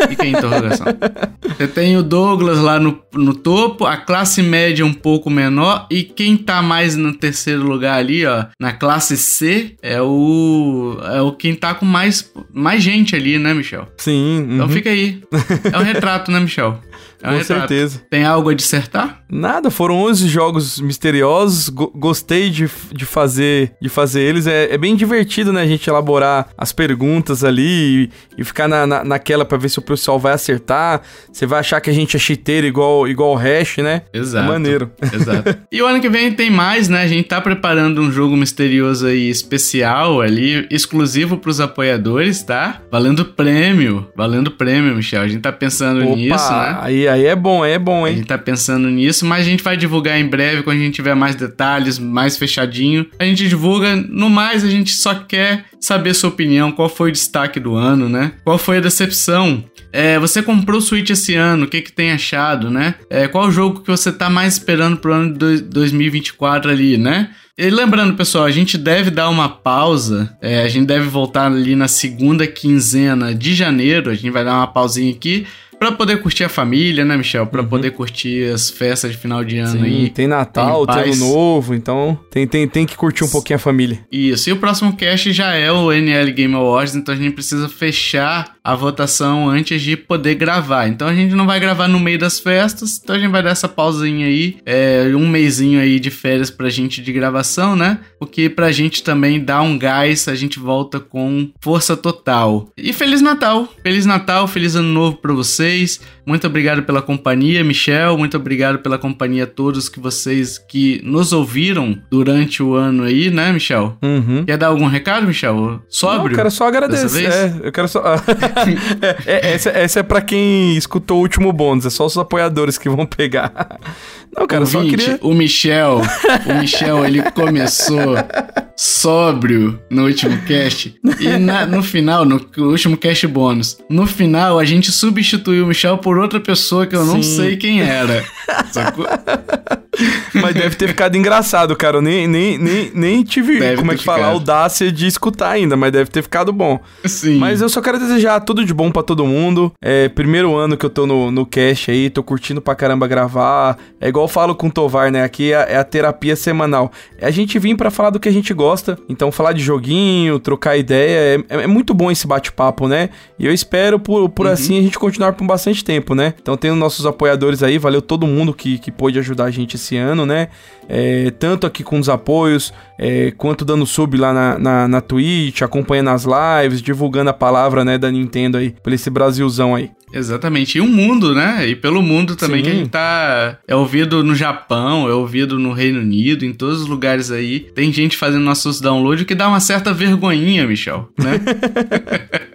Fica a interrogação. <laughs> Você tem o Douglas lá no, no topo, a classe média um pouco menor, e quem tá mais no terceiro lugar ali, ó, na classe C, é o. É o quem tá com mais, mais gente ali, né, Michel? Sim. Então uhum. fica aí. <laughs> É um retrato, né, Michel? É um Com retrato. certeza. Tem algo a dissertar? Nada, foram 11 jogos misteriosos. go- gostei de, de fazer de fazer eles. É, é bem divertido, né? A gente elaborar as perguntas ali e, e ficar na, na- naquela pra ver se o pessoal vai acertar. Você vai achar que a gente é chiteiro igual, igual o hash, né? Exato. É maneiro. Exato. <laughs> E o ano que vem tem mais, né? A gente tá preparando um jogo misterioso aí especial ali, exclusivo pros apoiadores, tá? Valendo prêmio. Valendo prêmio, Michel. A gente tá pensando nisso, né? aí, aí é bom, aí é bom, A hein? gente tá pensando nisso, mas a gente vai divulgar em breve quando a gente tiver mais detalhes, mais fechadinho. A gente divulga, no mais a gente só quer saber sua opinião, qual foi o destaque do ano, né? Qual foi a decepção? É, você comprou o Switch esse ano, o que que tem achado, né? É, qual o jogo que você tá mais esperando pro ano de dois- 2024 ali, né? E lembrando, pessoal, a gente deve dar uma pausa. é, a gente deve voltar ali na segunda quinzena de janeiro. A gente vai dar uma pausinha aqui pra poder curtir a família, né, Michel? Pra poder curtir as festas de final de ano Sim, aí. tem Natal, tem. Ano Novo, então tem, tem, tem que curtir um pouquinho a família. Isso, e o próximo cast já é o NL Game Awards, então a gente precisa fechar a votação antes de poder gravar. Então a gente não vai gravar no meio das festas, então a gente vai dar essa pausinha aí, é, um mêsinho aí de férias pra gente de gravação, né? Porque pra gente também dar um gás, a gente volta com força total. E Feliz Natal! Feliz Natal, feliz ano novo pra vocês. Muito obrigado pela companhia, Michel. Muito obrigado pela companhia a todos que vocês que nos ouviram durante o ano aí, né, Michel? Uhum. Quer dar algum recado, Michel? Sóbrio? Não, eu quero só agradecer. É, eu quero só. <laughs> É, é, essa, essa é pra quem escutou o último bônus, é só os apoiadores que vão pegar. Não, cara, eu só Ouvinte, queria. O Michel, o Michel, ele começou sóbrio no último <laughs> cast. E na- no final, no último cast bônus, no final a gente substituiu o Michel por outra pessoa que eu não Sim. sei quem era. <laughs> Sacou? Mas deve ter ficado engraçado, cara. Eu nem, nem, nem, nem tive, Deve como é que fala, audácia de escutar ainda, mas deve ter ficado bom. Sim. Mas eu só quero desejar tudo de bom pra todo mundo. É primeiro ano que eu tô no, no cast aí, tô curtindo pra caramba gravar. É igual eu falo com o Tovar, né? Aqui é, é a terapia semanal. É a gente vir pra falar do que a gente gosta. Então, falar de joguinho, trocar ideia. É, é muito bom esse bate-papo, né? E eu espero por, por assim a gente continuar por bastante tempo, né? Então, tem os nossos apoiadores aí. Valeu todo mundo que, que pôde ajudar a gente esse ano, né? É, tanto aqui com os apoios, é, quanto dando sub lá na, na, na Twitch, acompanhando as lives, divulgando a palavra, né, da Nintendo aí, por esse Brasilzão aí. Exatamente. E o mundo, né? E pelo mundo também Sim. que a gente tá. É ouvido no Japão, é ouvido no Reino Unido, em todos os lugares aí. Tem gente fazendo nossos downloads que dá uma certa vergonhinha, Michel, né? <laughs>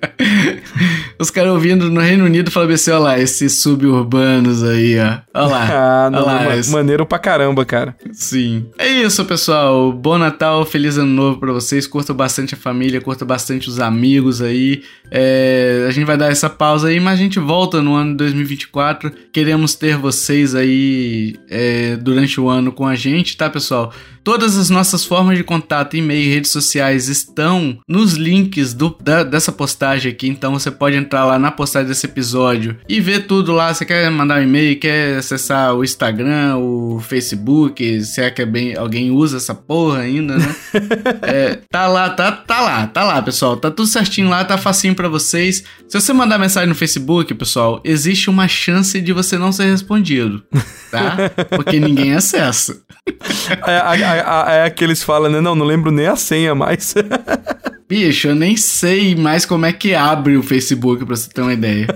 Os caras ouvindo no Reino Unido falam assim: olha lá, esses suburbanos aí, ó. Olha lá. <laughs> Ah, não, olha lá, ma- esse- maneiro pra caramba, cara. Sim. É isso, pessoal. Bom Natal, feliz ano novo pra vocês. Curta bastante a família, curta bastante os amigos aí. É, a gente vai dar essa pausa aí, mas a gente volta no ano de 2024. Queremos ter vocês aí é, durante o ano com a gente, tá, pessoal? Todas as nossas formas de contato, e-mail redes sociais estão nos links do- da- dessa postagem aqui. Então você pode entrar lá na postagem desse episódio e ver tudo lá. Você quer mandar um e-mail, quer acessar o Instagram, o Facebook, se é que é bem, alguém usa essa porra ainda, né? <laughs> É, tá lá, tá, tá lá, tá lá, pessoal. Tá tudo certinho lá, tá facinho pra vocês. Se você mandar mensagem no Facebook, pessoal, existe uma chance de você não ser respondido, tá? Porque ninguém acessa. É, a- a- é aqueles falam, né? Não, não lembro nem a senha mais. <laughs> Bicho, eu nem sei mais como é que abre o Facebook pra você ter uma ideia.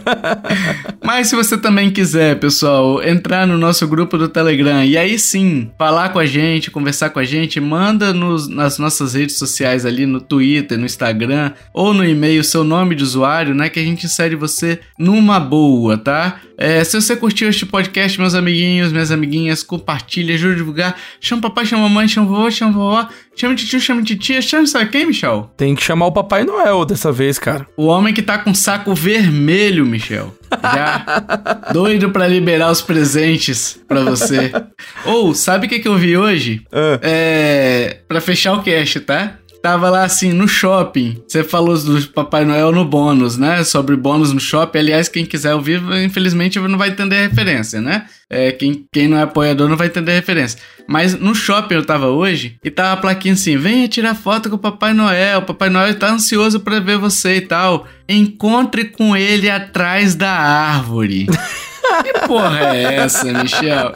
<laughs> Mas se você também quiser, pessoal, entrar no nosso grupo do Telegram e aí sim falar com a gente, conversar com a gente, manda nos, nas nossas redes sociais ali no Twitter, no Instagram ou no e-mail seu nome de usuário, né? Que a gente insere você numa boa, tá? É, se você curtiu este podcast, meus amiguinhos, minhas amiguinhas, compartilha, ajuda a divulgar. Chama papai, chama mamãe, chama vovô, chama vovó, chama tio, chama titia, chama sabe quem, Michel? Tem que chamar o Papai Noel dessa vez, cara. O homem que tá com saco vermelho, Michel. Já <laughs> doido pra liberar os presentes pra você. <laughs> Ou, sabe o que, que eu vi hoje? Ah. É. Pra fechar o cast, tá? Tava lá assim, no shopping. Você falou do Papai Noel no bônus, né? Sobre bônus no shopping. Aliás, quem quiser ouvir, infelizmente não vai entender a referência, né? É, quem, quem não é apoiador não vai entender a referência. Mas no shopping eu tava hoje e tava a plaquinha assim: venha tirar foto com o Papai Noel. O Papai Noel tá ansioso pra ver você e tal. Encontre com ele atrás da árvore. <laughs> que porra é essa, Michel?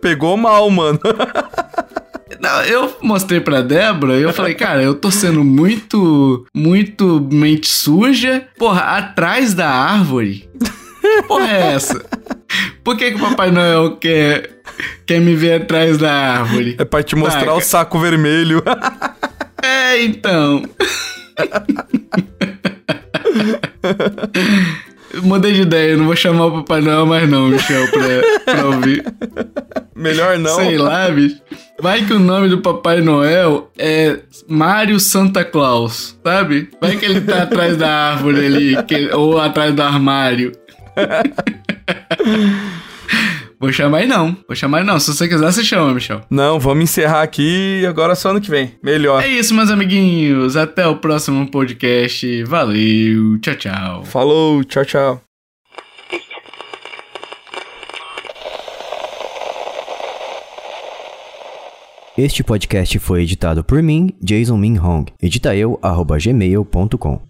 Pegou mal, mano. <laughs> Não, eu mostrei pra Débora e eu falei, cara, eu tô sendo muito, muito mente suja. Porra, atrás da árvore? Porra é essa? Por que, que o Papai Noel quer, quer me ver atrás da árvore? É pra te mostrar Saca? o saco vermelho. É, então. <laughs> Mudei de ideia, não vou chamar o Papai Noel mais não, Michel, pra, pra ouvir. Melhor não. Sei lá, bicho. Vai que o nome do Papai Noel é Mário Santa Claus, sabe? Vai que ele tá atrás da árvore ali, que- ou atrás do armário. <laughs> Vou chamar aí não. Vou chamar aí não. Se você quiser, você chama, Michel. Não, vamos encerrar aqui agora só ano que vem. Melhor. É isso, meus amiguinhos. Até o próximo podcast. Valeu. Tchau, tchau. Falou. Tchau, tchau. Este podcast foi editado por mim, Jason Min Hong. Edita eu, gmail.com.